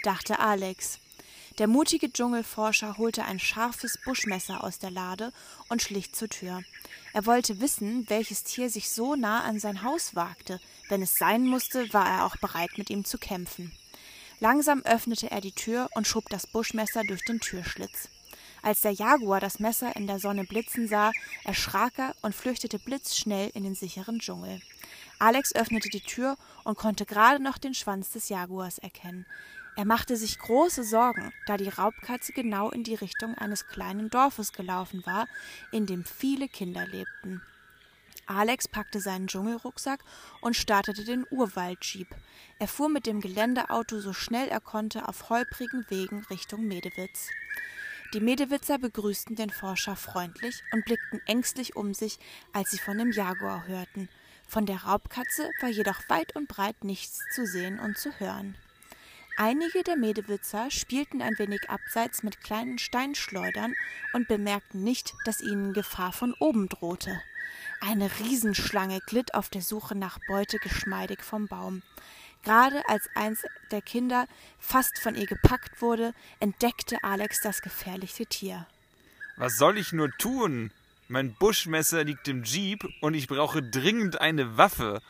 dachte Alex. Der mutige Dschungelforscher holte ein scharfes Buschmesser aus der Lade und schlich zur Tür. Er wollte wissen, welches Tier sich so nah an sein Haus wagte. Wenn es sein musste, war er auch bereit, mit ihm zu kämpfen. Langsam öffnete er die Tür und schob das Buschmesser durch den Türschlitz. Als der Jaguar das Messer in der Sonne blitzen sah, erschrak er und flüchtete blitzschnell in den sicheren Dschungel. Alex öffnete die Tür und konnte gerade noch den Schwanz des Jaguars erkennen. Er machte sich große Sorgen, da die Raubkatze genau in die Richtung eines kleinen Dorfes gelaufen war, in dem viele Kinder lebten. Alex packte seinen Dschungelrucksack und startete den Urwaldjeep. Er fuhr mit dem Geländeauto so schnell er konnte auf holprigen Wegen Richtung Medewitz. Die Medewitzer begrüßten den Forscher freundlich und blickten ängstlich um sich, als sie von dem Jaguar hörten. Von der Raubkatze war jedoch weit und breit nichts zu sehen und zu hören. Einige der Medewitzer spielten ein wenig abseits mit kleinen Steinschleudern und bemerkten nicht, dass ihnen Gefahr von oben drohte. Eine Riesenschlange glitt auf der Suche nach Beute geschmeidig vom Baum. Gerade als eins der Kinder fast von ihr gepackt wurde, entdeckte Alex das gefährliche Tier. Was soll ich nur tun? Mein Buschmesser liegt im Jeep und ich brauche dringend eine Waffe.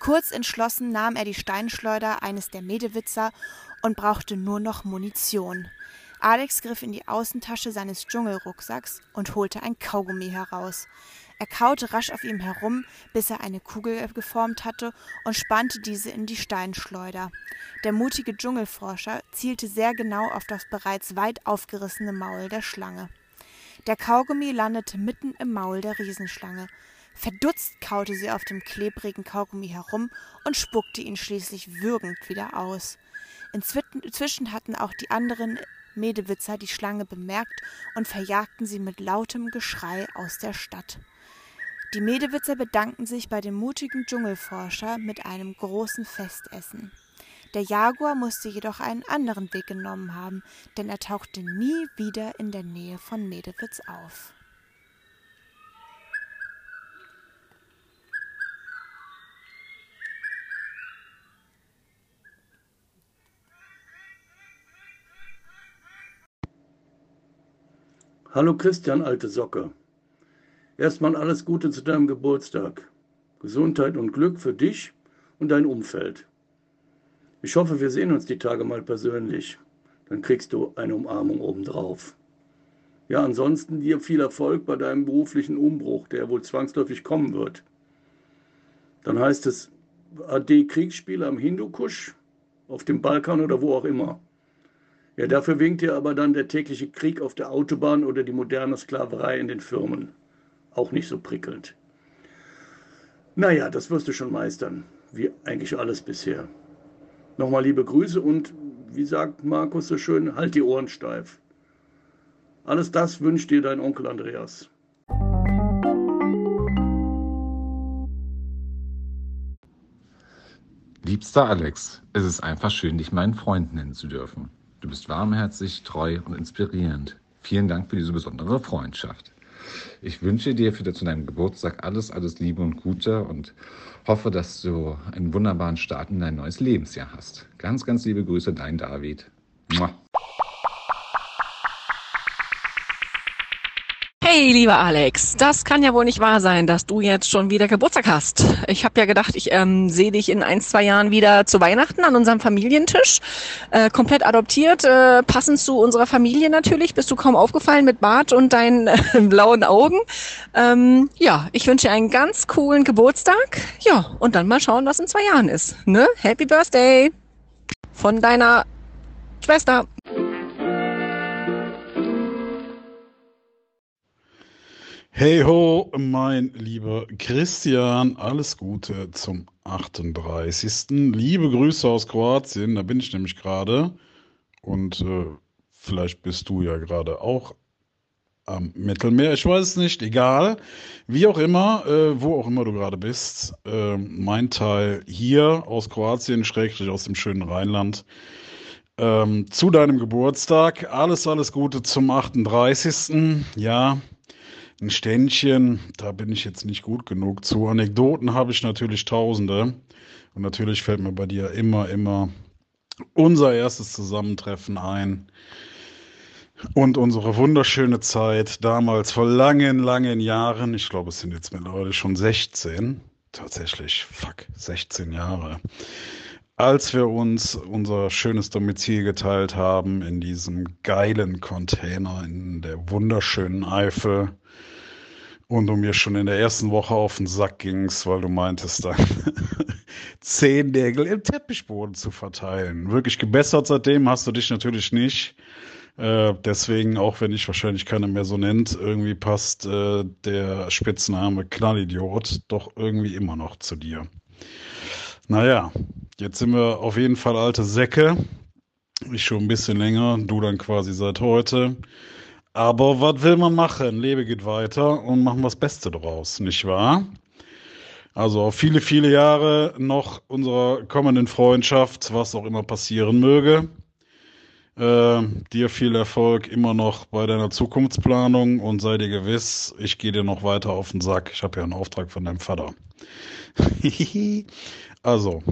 Kurz entschlossen nahm er die Steinschleuder eines der Medewitzer und brauchte nur noch Munition. Alex griff in die Außentasche seines Dschungelrucksacks und holte ein Kaugummi heraus. Er kaute rasch auf ihm herum, bis er eine Kugel geformt hatte und spannte diese in die Steinschleuder. Der mutige Dschungelforscher zielte sehr genau auf das bereits weit aufgerissene Maul der Schlange. Der Kaugummi landete mitten im Maul der Riesenschlange. Verdutzt kaute sie auf dem klebrigen Kaugummi herum und spuckte ihn schließlich würgend wieder aus. Inzwischen hatten auch die anderen Medewitzer die Schlange bemerkt und verjagten sie mit lautem Geschrei aus der Stadt. Die Medewitzer bedankten sich bei dem mutigen Dschungelforscher mit einem großen Festessen. Der Jaguar musste jedoch einen anderen Weg genommen haben, denn er tauchte nie wieder in der Nähe von Medewitz auf. Hallo Christian, alte Socke. Erstmal alles Gute zu deinem Geburtstag. Gesundheit und Glück für dich und dein Umfeld. Ich hoffe, wir sehen uns die Tage mal persönlich. Dann kriegst du eine Umarmung obendrauf. Ja, ansonsten dir viel Erfolg bei deinem beruflichen Umbruch, der wohl zwangsläufig kommen wird. Dann heißt es AD Kriegsspiele am Hindukusch, auf dem Balkan oder wo auch immer. Ja, dafür winkt dir aber dann der tägliche Krieg auf der Autobahn oder die moderne Sklaverei in den Firmen. Auch nicht so prickelnd. Naja, das wirst du schon meistern, wie eigentlich alles bisher. Nochmal liebe Grüße und, wie sagt Markus so schön, halt die Ohren steif. Alles das wünscht dir dein Onkel Andreas. Liebster Alex, es ist einfach schön, dich meinen Freund nennen zu dürfen. Du bist warmherzig, treu und inspirierend. Vielen Dank für diese besondere Freundschaft. Ich wünsche dir für zu deinem Geburtstag alles, alles Liebe und Gute und hoffe, dass du einen wunderbaren Start in dein neues Lebensjahr hast. Ganz, ganz liebe Grüße, dein David. Mua. Hey, lieber Alex, das kann ja wohl nicht wahr sein, dass du jetzt schon wieder Geburtstag hast. Ich habe ja gedacht, ich ähm, sehe dich in ein, zwei Jahren wieder zu Weihnachten an unserem Familientisch. Äh, komplett adoptiert, äh, passend zu unserer Familie natürlich. Bist du kaum aufgefallen mit Bart und deinen äh, [laughs] blauen Augen. Ähm, ja, ich wünsche dir einen ganz coolen Geburtstag. Ja, und dann mal schauen, was in zwei Jahren ist. Ne? Happy Birthday von deiner Schwester. Hey ho, mein lieber Christian, alles Gute zum 38. Liebe Grüße aus Kroatien, da bin ich nämlich gerade. Und äh, vielleicht bist du ja gerade auch am Mittelmeer, ich weiß es nicht, egal. Wie auch immer, äh, wo auch immer du gerade bist. Äh, mein Teil hier aus Kroatien, schrägstrich aus dem schönen Rheinland. Ähm, zu deinem Geburtstag. Alles, alles Gute zum 38. Ja, ein Ständchen, da bin ich jetzt nicht gut genug zu. Anekdoten habe ich natürlich tausende. Und natürlich fällt mir bei dir immer, immer unser erstes Zusammentreffen ein. Und unsere wunderschöne Zeit damals vor langen, langen Jahren. Ich glaube, es sind jetzt mittlerweile schon 16. Tatsächlich, fuck, 16 Jahre. Als wir uns unser schönes Domizil geteilt haben in diesem geilen Container in der wunderschönen Eifel und du mir schon in der ersten Woche auf den Sack gingst, weil du meintest, dann [laughs] Zehennägel im Teppichboden zu verteilen. Wirklich gebessert seitdem hast du dich natürlich nicht. Äh, deswegen, auch wenn ich wahrscheinlich keiner mehr so nennt, irgendwie passt äh, der Spitzname Knallidiot doch irgendwie immer noch zu dir. Naja, jetzt sind wir auf jeden Fall alte Säcke. Ich schon ein bisschen länger, du dann quasi seit heute. Aber was will man machen? Lebe geht weiter und machen wir das Beste draus, nicht wahr? Also auf viele, viele Jahre noch unserer kommenden Freundschaft, was auch immer passieren möge. Äh, dir viel Erfolg immer noch bei deiner Zukunftsplanung und sei dir gewiss, ich gehe dir noch weiter auf den Sack. Ich habe ja einen Auftrag von deinem Vater. [laughs] also,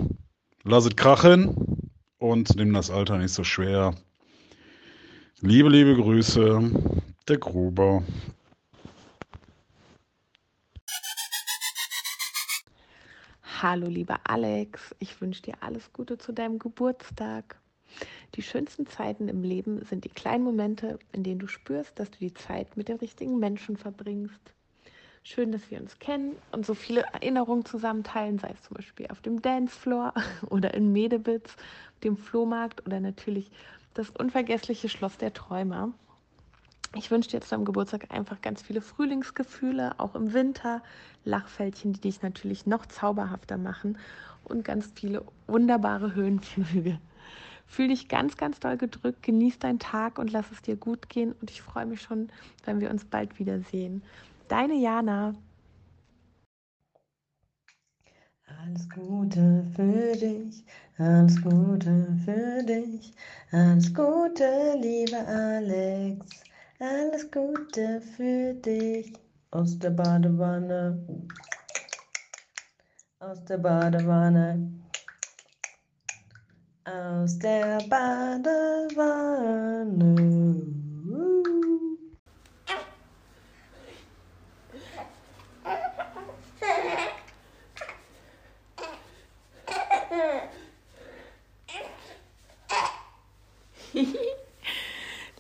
lass es krachen und nimm das Alter nicht so schwer. Liebe, liebe Grüße, der Gruber. Hallo, lieber Alex, ich wünsche dir alles Gute zu deinem Geburtstag. Die schönsten Zeiten im Leben sind die kleinen Momente, in denen du spürst, dass du die Zeit mit den richtigen Menschen verbringst. Schön, dass wir uns kennen und so viele Erinnerungen zusammen teilen, sei es zum Beispiel auf dem Dancefloor [laughs] oder in Medebitz, dem Flohmarkt oder natürlich das unvergessliche Schloss der Träumer. Ich wünsche dir zu deinem Geburtstag einfach ganz viele Frühlingsgefühle, auch im Winter, Lachfältchen, die dich natürlich noch zauberhafter machen und ganz viele wunderbare Höhenflüge. [laughs] Fühl dich ganz, ganz doll gedrückt, genieß deinen Tag und lass es dir gut gehen. Und ich freue mich schon, wenn wir uns bald wiedersehen. Deine Jana. Alles Gute für dich, alles Gute für dich, alles Gute, lieber Alex, alles Gute für dich. Aus der Badewanne, aus der Badewanne, aus der Badewanne.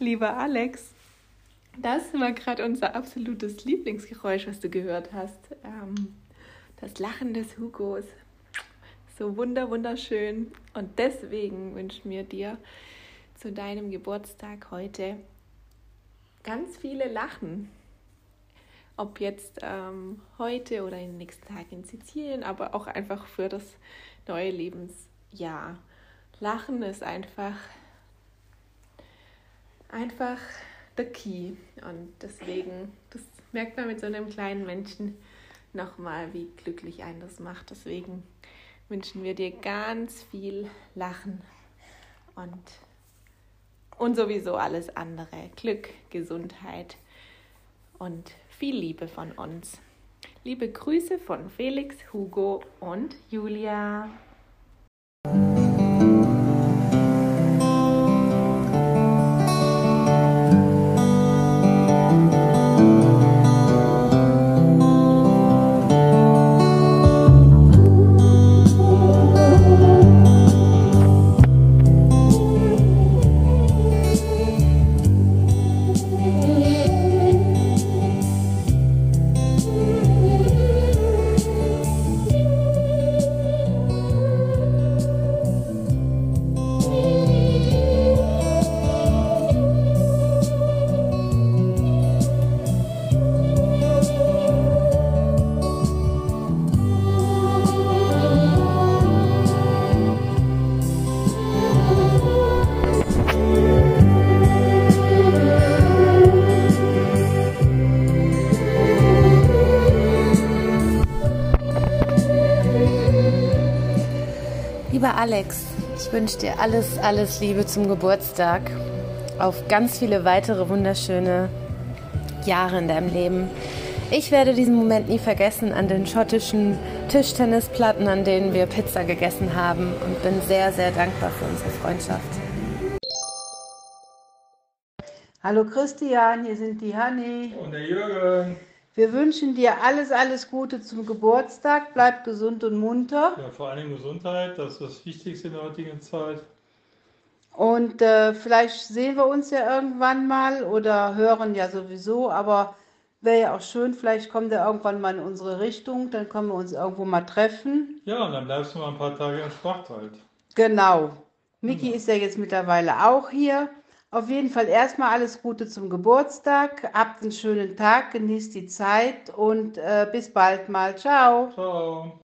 Lieber Alex, das war gerade unser absolutes Lieblingsgeräusch, was du gehört hast. Ähm, das Lachen des Hugos. So wunder, wunderschön. Und deswegen wünschen wir dir zu deinem Geburtstag heute ganz viele Lachen. Ob jetzt ähm, heute oder in den nächsten Tagen in Sizilien, aber auch einfach für das neue Lebensjahr. Lachen ist einfach, einfach der Key. Und deswegen, das merkt man mit so einem kleinen Menschen nochmal, wie glücklich einen das macht. Deswegen wünschen wir dir ganz viel Lachen und, und sowieso alles andere. Glück, Gesundheit und viel Liebe von uns. Liebe Grüße von Felix, Hugo und Julia. Alex, ich wünsche dir alles, alles Liebe zum Geburtstag. Auf ganz viele weitere wunderschöne Jahre in deinem Leben. Ich werde diesen Moment nie vergessen an den schottischen Tischtennisplatten, an denen wir Pizza gegessen haben und bin sehr, sehr dankbar für unsere Freundschaft. Hallo Christian, hier sind die Hanni. Und der Jürgen. Wir wünschen dir alles, alles Gute zum Geburtstag. Bleib gesund und munter. Ja, vor allem Gesundheit, das ist das Wichtigste in der heutigen Zeit. Und äh, vielleicht sehen wir uns ja irgendwann mal oder hören ja sowieso. Aber wäre ja auch schön, vielleicht kommt er irgendwann mal in unsere Richtung, dann können wir uns irgendwo mal treffen. Ja, und dann bleibst du mal ein paar Tage in Schwarzwald. Genau. Miki ist ja jetzt mittlerweile auch hier. Auf jeden Fall erstmal alles Gute zum Geburtstag. Habt einen schönen Tag, genießt die Zeit und äh, bis bald mal. Ciao. Ciao.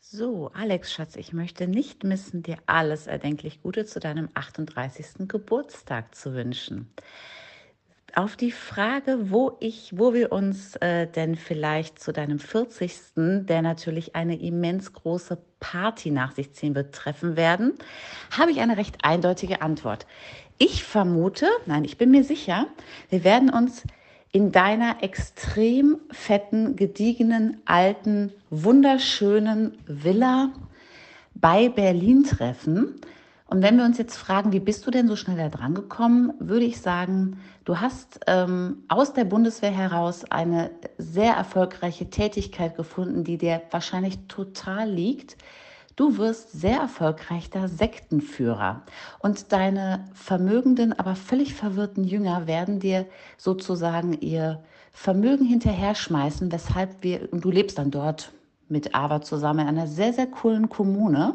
So, Alex, Schatz, ich möchte nicht missen, dir alles erdenklich Gute zu deinem 38. Geburtstag zu wünschen. Auf die Frage, wo ich, wo wir uns äh, denn vielleicht zu deinem 40., der natürlich eine immens große Party nach sich ziehen wird, treffen werden, habe ich eine recht eindeutige Antwort. Ich vermute, nein, ich bin mir sicher, wir werden uns in deiner extrem fetten, gediegenen, alten, wunderschönen Villa bei Berlin treffen. Und wenn wir uns jetzt fragen, wie bist du denn so schnell da dran gekommen, würde ich sagen, du hast ähm, aus der Bundeswehr heraus eine sehr erfolgreiche Tätigkeit gefunden, die dir wahrscheinlich total liegt. Du wirst sehr erfolgreicher Sektenführer und deine vermögenden, aber völlig verwirrten Jünger werden dir sozusagen ihr Vermögen hinterher schmeißen, weshalb wir, und du lebst dann dort mit Ava zusammen in einer sehr, sehr coolen Kommune.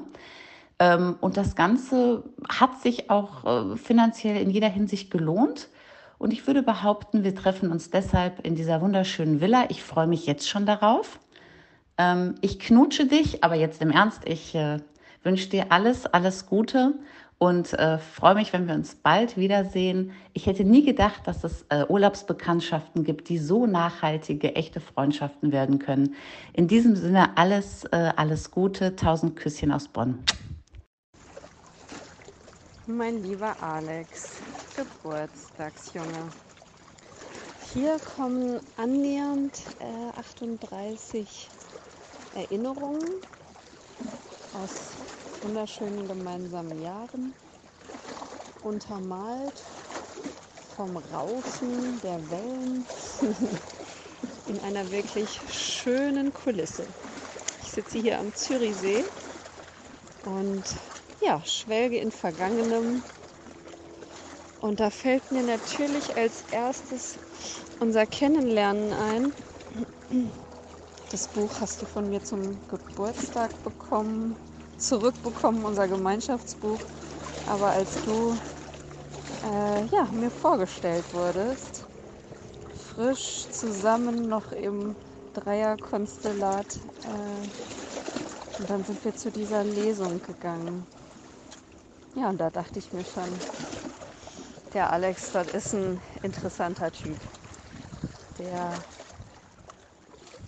Ähm, und das Ganze hat sich auch äh, finanziell in jeder Hinsicht gelohnt. Und ich würde behaupten, wir treffen uns deshalb in dieser wunderschönen Villa. Ich freue mich jetzt schon darauf. Ähm, ich knutsche dich, aber jetzt im Ernst, ich äh, wünsche dir alles, alles Gute und äh, freue mich, wenn wir uns bald wiedersehen. Ich hätte nie gedacht, dass es Urlaubsbekanntschaften gibt, die so nachhaltige, echte Freundschaften werden können. In diesem Sinne alles, alles Gute. Tausend Küsschen aus Bonn. Mein lieber Alex, Geburtstagsjunge. Hier kommen annähernd äh, 38 Erinnerungen aus wunderschönen gemeinsamen Jahren, untermalt vom Rauschen der Wellen [laughs] in einer wirklich schönen Kulisse. Ich sitze hier am Zürichsee und ja, schwelge in Vergangenem. Und da fällt mir natürlich als erstes unser Kennenlernen ein. Das Buch hast du von mir zum Geburtstag bekommen, zurückbekommen, unser Gemeinschaftsbuch. Aber als du äh, ja, mir vorgestellt wurdest, frisch zusammen noch im Dreierkonstellat, äh, und dann sind wir zu dieser Lesung gegangen. Ja, und da dachte ich mir schon, der Alex dort ist ein interessanter Typ. Der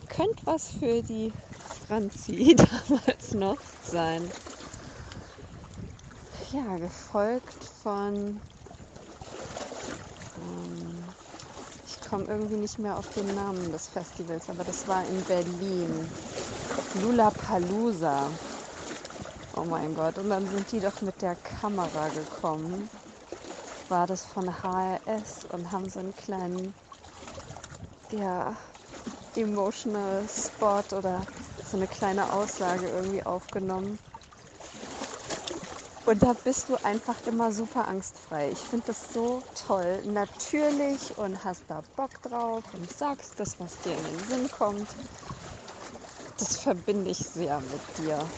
könnte was für die Franzi [laughs] damals noch sein. Ja, gefolgt von. Ähm, ich komme irgendwie nicht mehr auf den Namen des Festivals, aber das war in Berlin. Lulapalooza. Oh mein Gott, und dann sind die doch mit der Kamera gekommen. War das von HRS und haben so einen kleinen, ja, emotional Spot oder so eine kleine Aussage irgendwie aufgenommen. Und da bist du einfach immer super angstfrei. Ich finde das so toll. Natürlich und hast da Bock drauf und sagst das, was dir in den Sinn kommt. Das verbinde ich sehr mit dir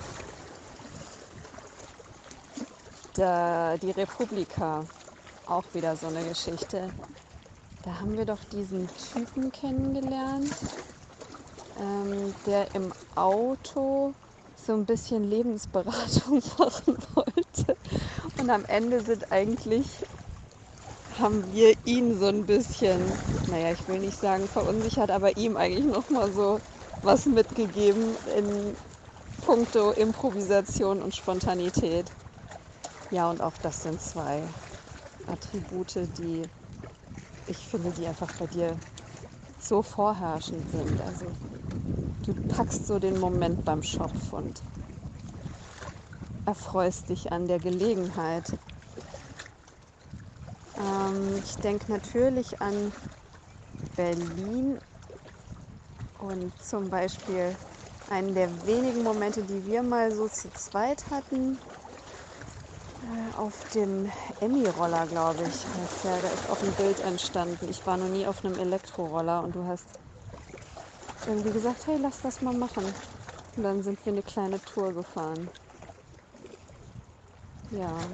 da, die Republika, auch wieder so eine Geschichte. Da haben wir doch diesen Typen kennengelernt, ähm, der im Auto so ein bisschen Lebensberatung [laughs] machen wollte. Und am Ende sind eigentlich, haben wir ihn so ein bisschen, naja, ich will nicht sagen verunsichert, aber ihm eigentlich nochmal so was mitgegeben in puncto Improvisation und Spontanität. Ja, und auch das sind zwei Attribute, die ich finde, die einfach bei dir so vorherrschend sind. Also du packst so den Moment beim Schopf und erfreust dich an der Gelegenheit. Ähm, ich denke natürlich an Berlin und zum Beispiel einen der wenigen Momente, die wir mal so zu zweit hatten, Auf dem Emmy-Roller, glaube ich, heißt der. Da ist auch ein Bild entstanden. Ich war noch nie auf einem Elektroroller und du hast irgendwie gesagt, hey, lass das mal machen. Und dann sind wir eine kleine Tour gefahren. Ja.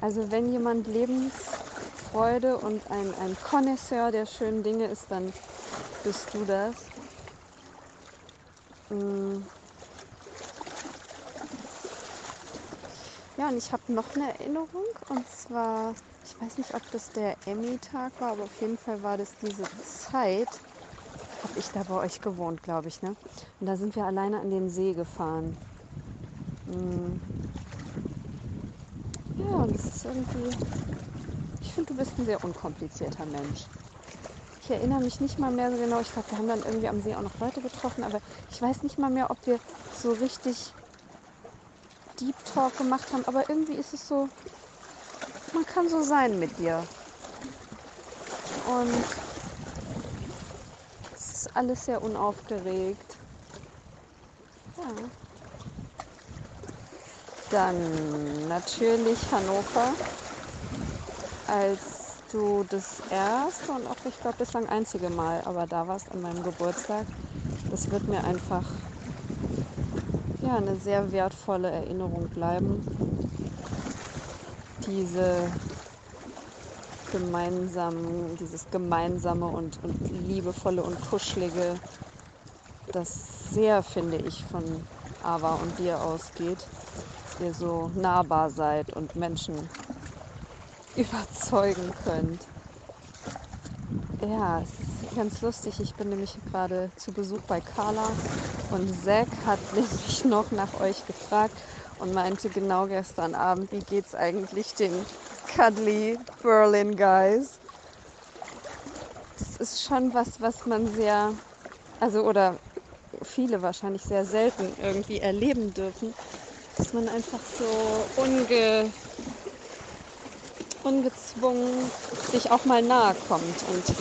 Also wenn jemand Lebensfreude und ein, ein Connoisseur der schönen Dinge ist, dann bist du das. Mm. Ja, und ich habe noch eine Erinnerung. Und zwar, ich weiß nicht, ob das der Emmy-Tag war, aber auf jeden Fall war das diese Zeit. Habe ich da bei euch gewohnt, glaube ich, ne? Und da sind wir alleine an den See gefahren. Mm. Ja, und das ist irgendwie. Ich finde, du bist ein sehr unkomplizierter Mensch. Ich erinnere mich nicht mal mehr so genau. Ich glaube, wir haben dann irgendwie am See auch noch Leute getroffen, aber ich weiß nicht mal mehr, ob wir so richtig Deep Talk gemacht haben. Aber irgendwie ist es so, man kann so sein mit dir. Und es ist alles sehr unaufgeregt. Ja. Dann natürlich Hannover. Als du das erste und auch, ich glaube, bislang einzige Mal, aber da warst an meinem Geburtstag. Das wird mir einfach ja, eine sehr wertvolle Erinnerung bleiben. Diese gemeinsamen, dieses gemeinsame und, und liebevolle und kuschelige, das sehr, finde ich, von Ava und dir ausgeht, dass ihr so nahbar seid und Menschen [laughs] überzeugen könnt. Ja, es ist ganz lustig. Ich bin nämlich gerade zu Besuch bei Carla und Zack hat [laughs] nämlich noch nach euch gefragt und meinte genau gestern Abend, wie geht's eigentlich den Cuddly Berlin Guys? Das ist schon was, was man sehr, also oder viele wahrscheinlich sehr selten irgendwie erleben dürfen, dass man einfach so unge, ungezwungen sich auch mal nahe kommt und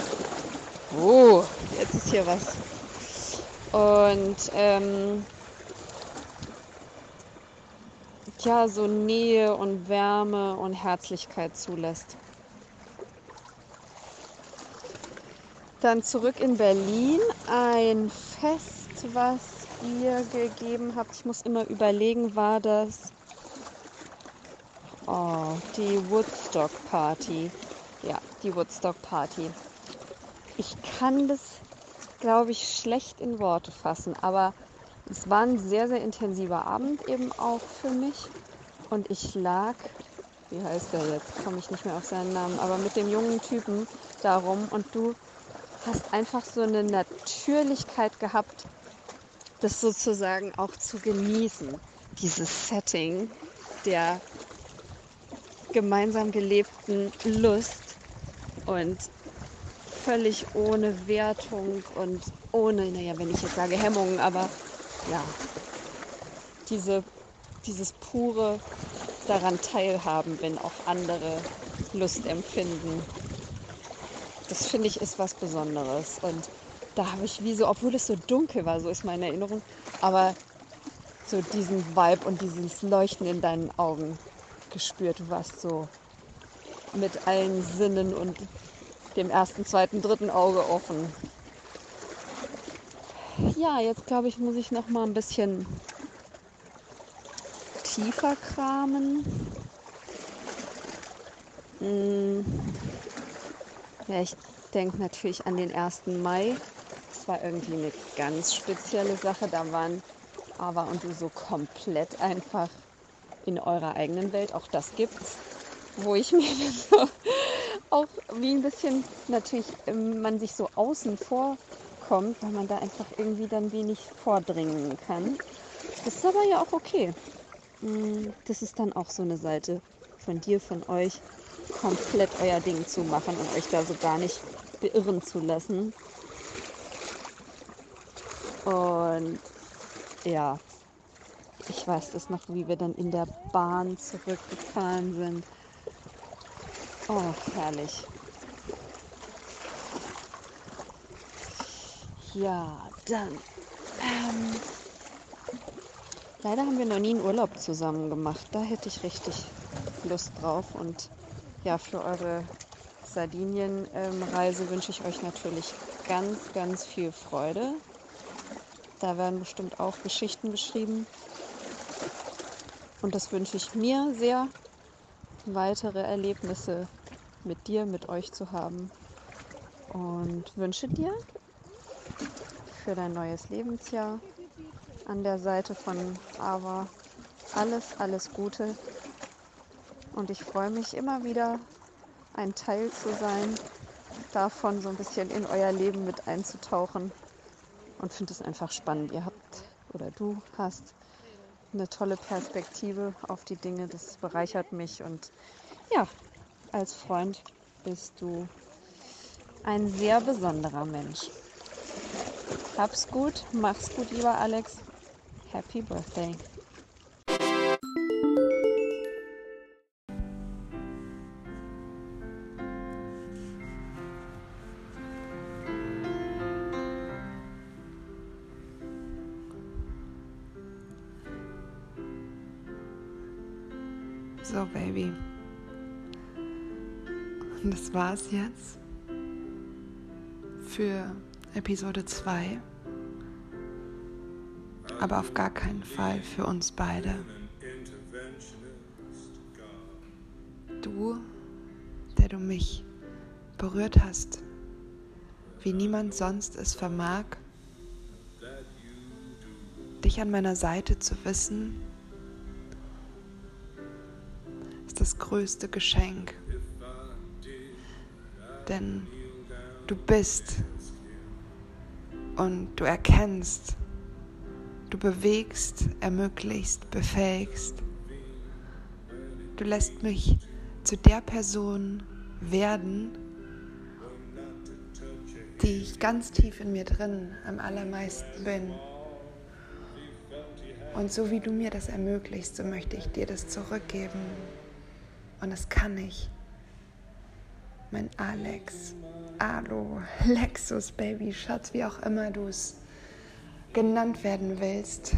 oh, jetzt ist hier was. Und ähm, ja, so Nähe und Wärme und Herzlichkeit zulässt. Dann zurück in Berlin. Ein Fest, was ihr gegeben habt. Ich muss immer überlegen, war das oh, die Woodstock Party. Ja, die Woodstock Party. Ich kann das, glaube ich, schlecht in Worte fassen, aber es war ein sehr, sehr intensiver Abend eben auch für mich. Und ich lag, wie heißt der jetzt? Komme ich nicht mehr auf seinen Namen, aber mit dem jungen Typen darum und du hast einfach so eine Natürlichkeit gehabt, das sozusagen auch zu genießen. Dieses Setting der gemeinsam gelebten Lust und völlig ohne Wertung und ohne, naja, wenn ich jetzt sage Hemmungen, aber ja, diese, dieses pure daran teilhaben, wenn auch andere Lust empfinden. Das finde ich ist was Besonderes. Und da habe ich wie so, obwohl es so dunkel war, so ist meine Erinnerung, aber so diesen Vibe und dieses Leuchten in deinen Augen gespürt. Du warst so mit allen Sinnen und dem ersten, zweiten, dritten Auge offen. Ja, jetzt glaube ich, muss ich noch mal ein bisschen tiefer kramen. Hm. Ja, ich denke natürlich an den 1. Mai. Das war irgendwie eine ganz spezielle Sache. Da waren Ava und du so komplett einfach in eurer eigenen Welt. Auch das gibt's. Wo ich mir [laughs] so auch wie ein bisschen natürlich ähm, man sich so außen vor kommt, weil man da einfach irgendwie dann wenig vordringen kann. Das ist aber ja auch okay. Mm, Das ist dann auch so eine Seite von dir, von euch, komplett euer Ding zu machen und euch da so gar nicht beirren zu lassen. Und ja, ich weiß das noch, wie wir dann in der Bahn zurückgefahren sind. Oh, herrlich. Ja, dann. Ähm, Leider haben wir noch nie einen Urlaub zusammen gemacht. Da hätte ich richtig Lust drauf. Und ja, für eure Sardinien-Reise wünsche ich euch natürlich ganz, ganz viel Freude. Da werden bestimmt auch Geschichten beschrieben. Und das wünsche ich mir sehr, weitere Erlebnisse mit dir, mit euch zu haben. Und wünsche dir für dein neues Lebensjahr an der Seite von Ava alles, alles Gute. Und ich freue mich immer wieder, ein Teil zu sein, davon so ein bisschen in euer Leben mit einzutauchen. Und finde es einfach spannend. Ihr habt oder du hast eine tolle Perspektive auf die Dinge. Das bereichert mich. Und ja, als Freund bist du ein sehr besonderer Mensch. Hab's gut, mach's gut, lieber Alex. Happy Birthday. Das war's jetzt für Episode 2. Aber auf gar keinen Fall für uns beide. Du, der du mich berührt hast, wie niemand sonst es vermag, dich an meiner Seite zu wissen, ist das größte Geschenk. Denn du bist und du erkennst, du bewegst, ermöglichst, befähigst. Du lässt mich zu der Person werden, die ich ganz tief in mir drin am allermeisten bin. Und so wie du mir das ermöglichst, so möchte ich dir das zurückgeben. Und das kann ich. Mein Alex, Alo, Lexus, Baby, Schatz, wie auch immer du es genannt werden willst.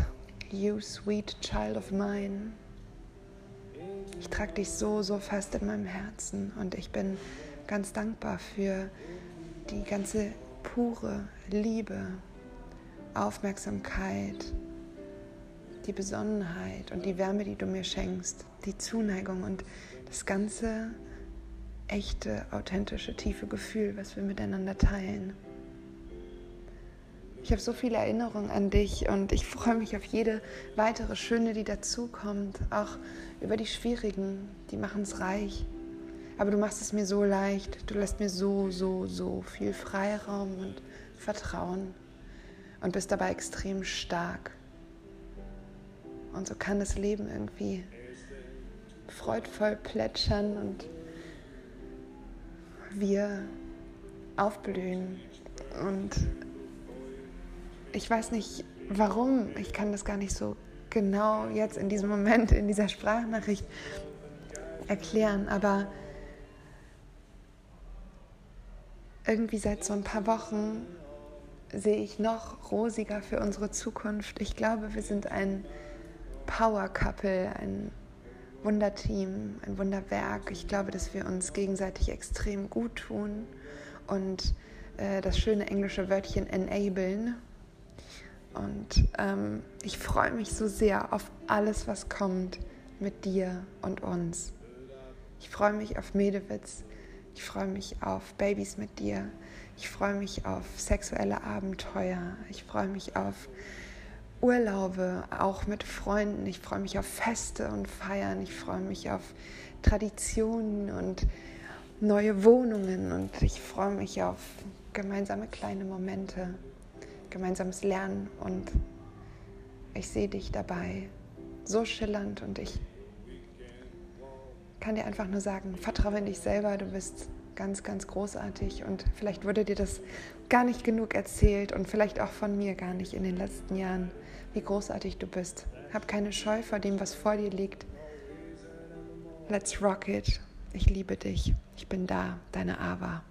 You sweet child of mine. Ich trage dich so, so fest in meinem Herzen und ich bin ganz dankbar für die ganze pure Liebe, Aufmerksamkeit, die Besonnenheit und die Wärme, die du mir schenkst, die Zuneigung und das ganze echte, authentische, tiefe Gefühl, was wir miteinander teilen. Ich habe so viele Erinnerungen an dich und ich freue mich auf jede weitere schöne, die dazukommt. Auch über die schwierigen, die machen es reich. Aber du machst es mir so leicht. Du lässt mir so, so, so viel Freiraum und Vertrauen und bist dabei extrem stark. Und so kann das Leben irgendwie freudvoll plätschern und wir aufblühen. Und ich weiß nicht warum, ich kann das gar nicht so genau jetzt in diesem Moment, in dieser Sprachnachricht erklären, aber irgendwie seit so ein paar Wochen sehe ich noch rosiger für unsere Zukunft. Ich glaube, wir sind ein Power Couple, ein Wunderteam, ein Wunderwerk. Ich glaube, dass wir uns gegenseitig extrem gut tun und äh, das schöne englische Wörtchen enablen. Und ähm, ich freue mich so sehr auf alles, was kommt mit dir und uns. Ich freue mich auf Medewitz. Ich freue mich auf Babys mit dir. Ich freue mich auf sexuelle Abenteuer. Ich freue mich auf Urlaube, auch mit Freunden. Ich freue mich auf Feste und Feiern. Ich freue mich auf Traditionen und neue Wohnungen. Und ich freue mich auf gemeinsame kleine Momente, gemeinsames Lernen. Und ich sehe dich dabei so schillernd und ich kann dir einfach nur sagen, vertraue in dich selber, du bist ganz, ganz großartig und vielleicht wurde dir das gar nicht genug erzählt und vielleicht auch von mir gar nicht in den letzten Jahren, wie großartig du bist. Hab keine Scheu vor dem, was vor dir liegt. Let's rock it. Ich liebe dich. Ich bin da, deine Ava.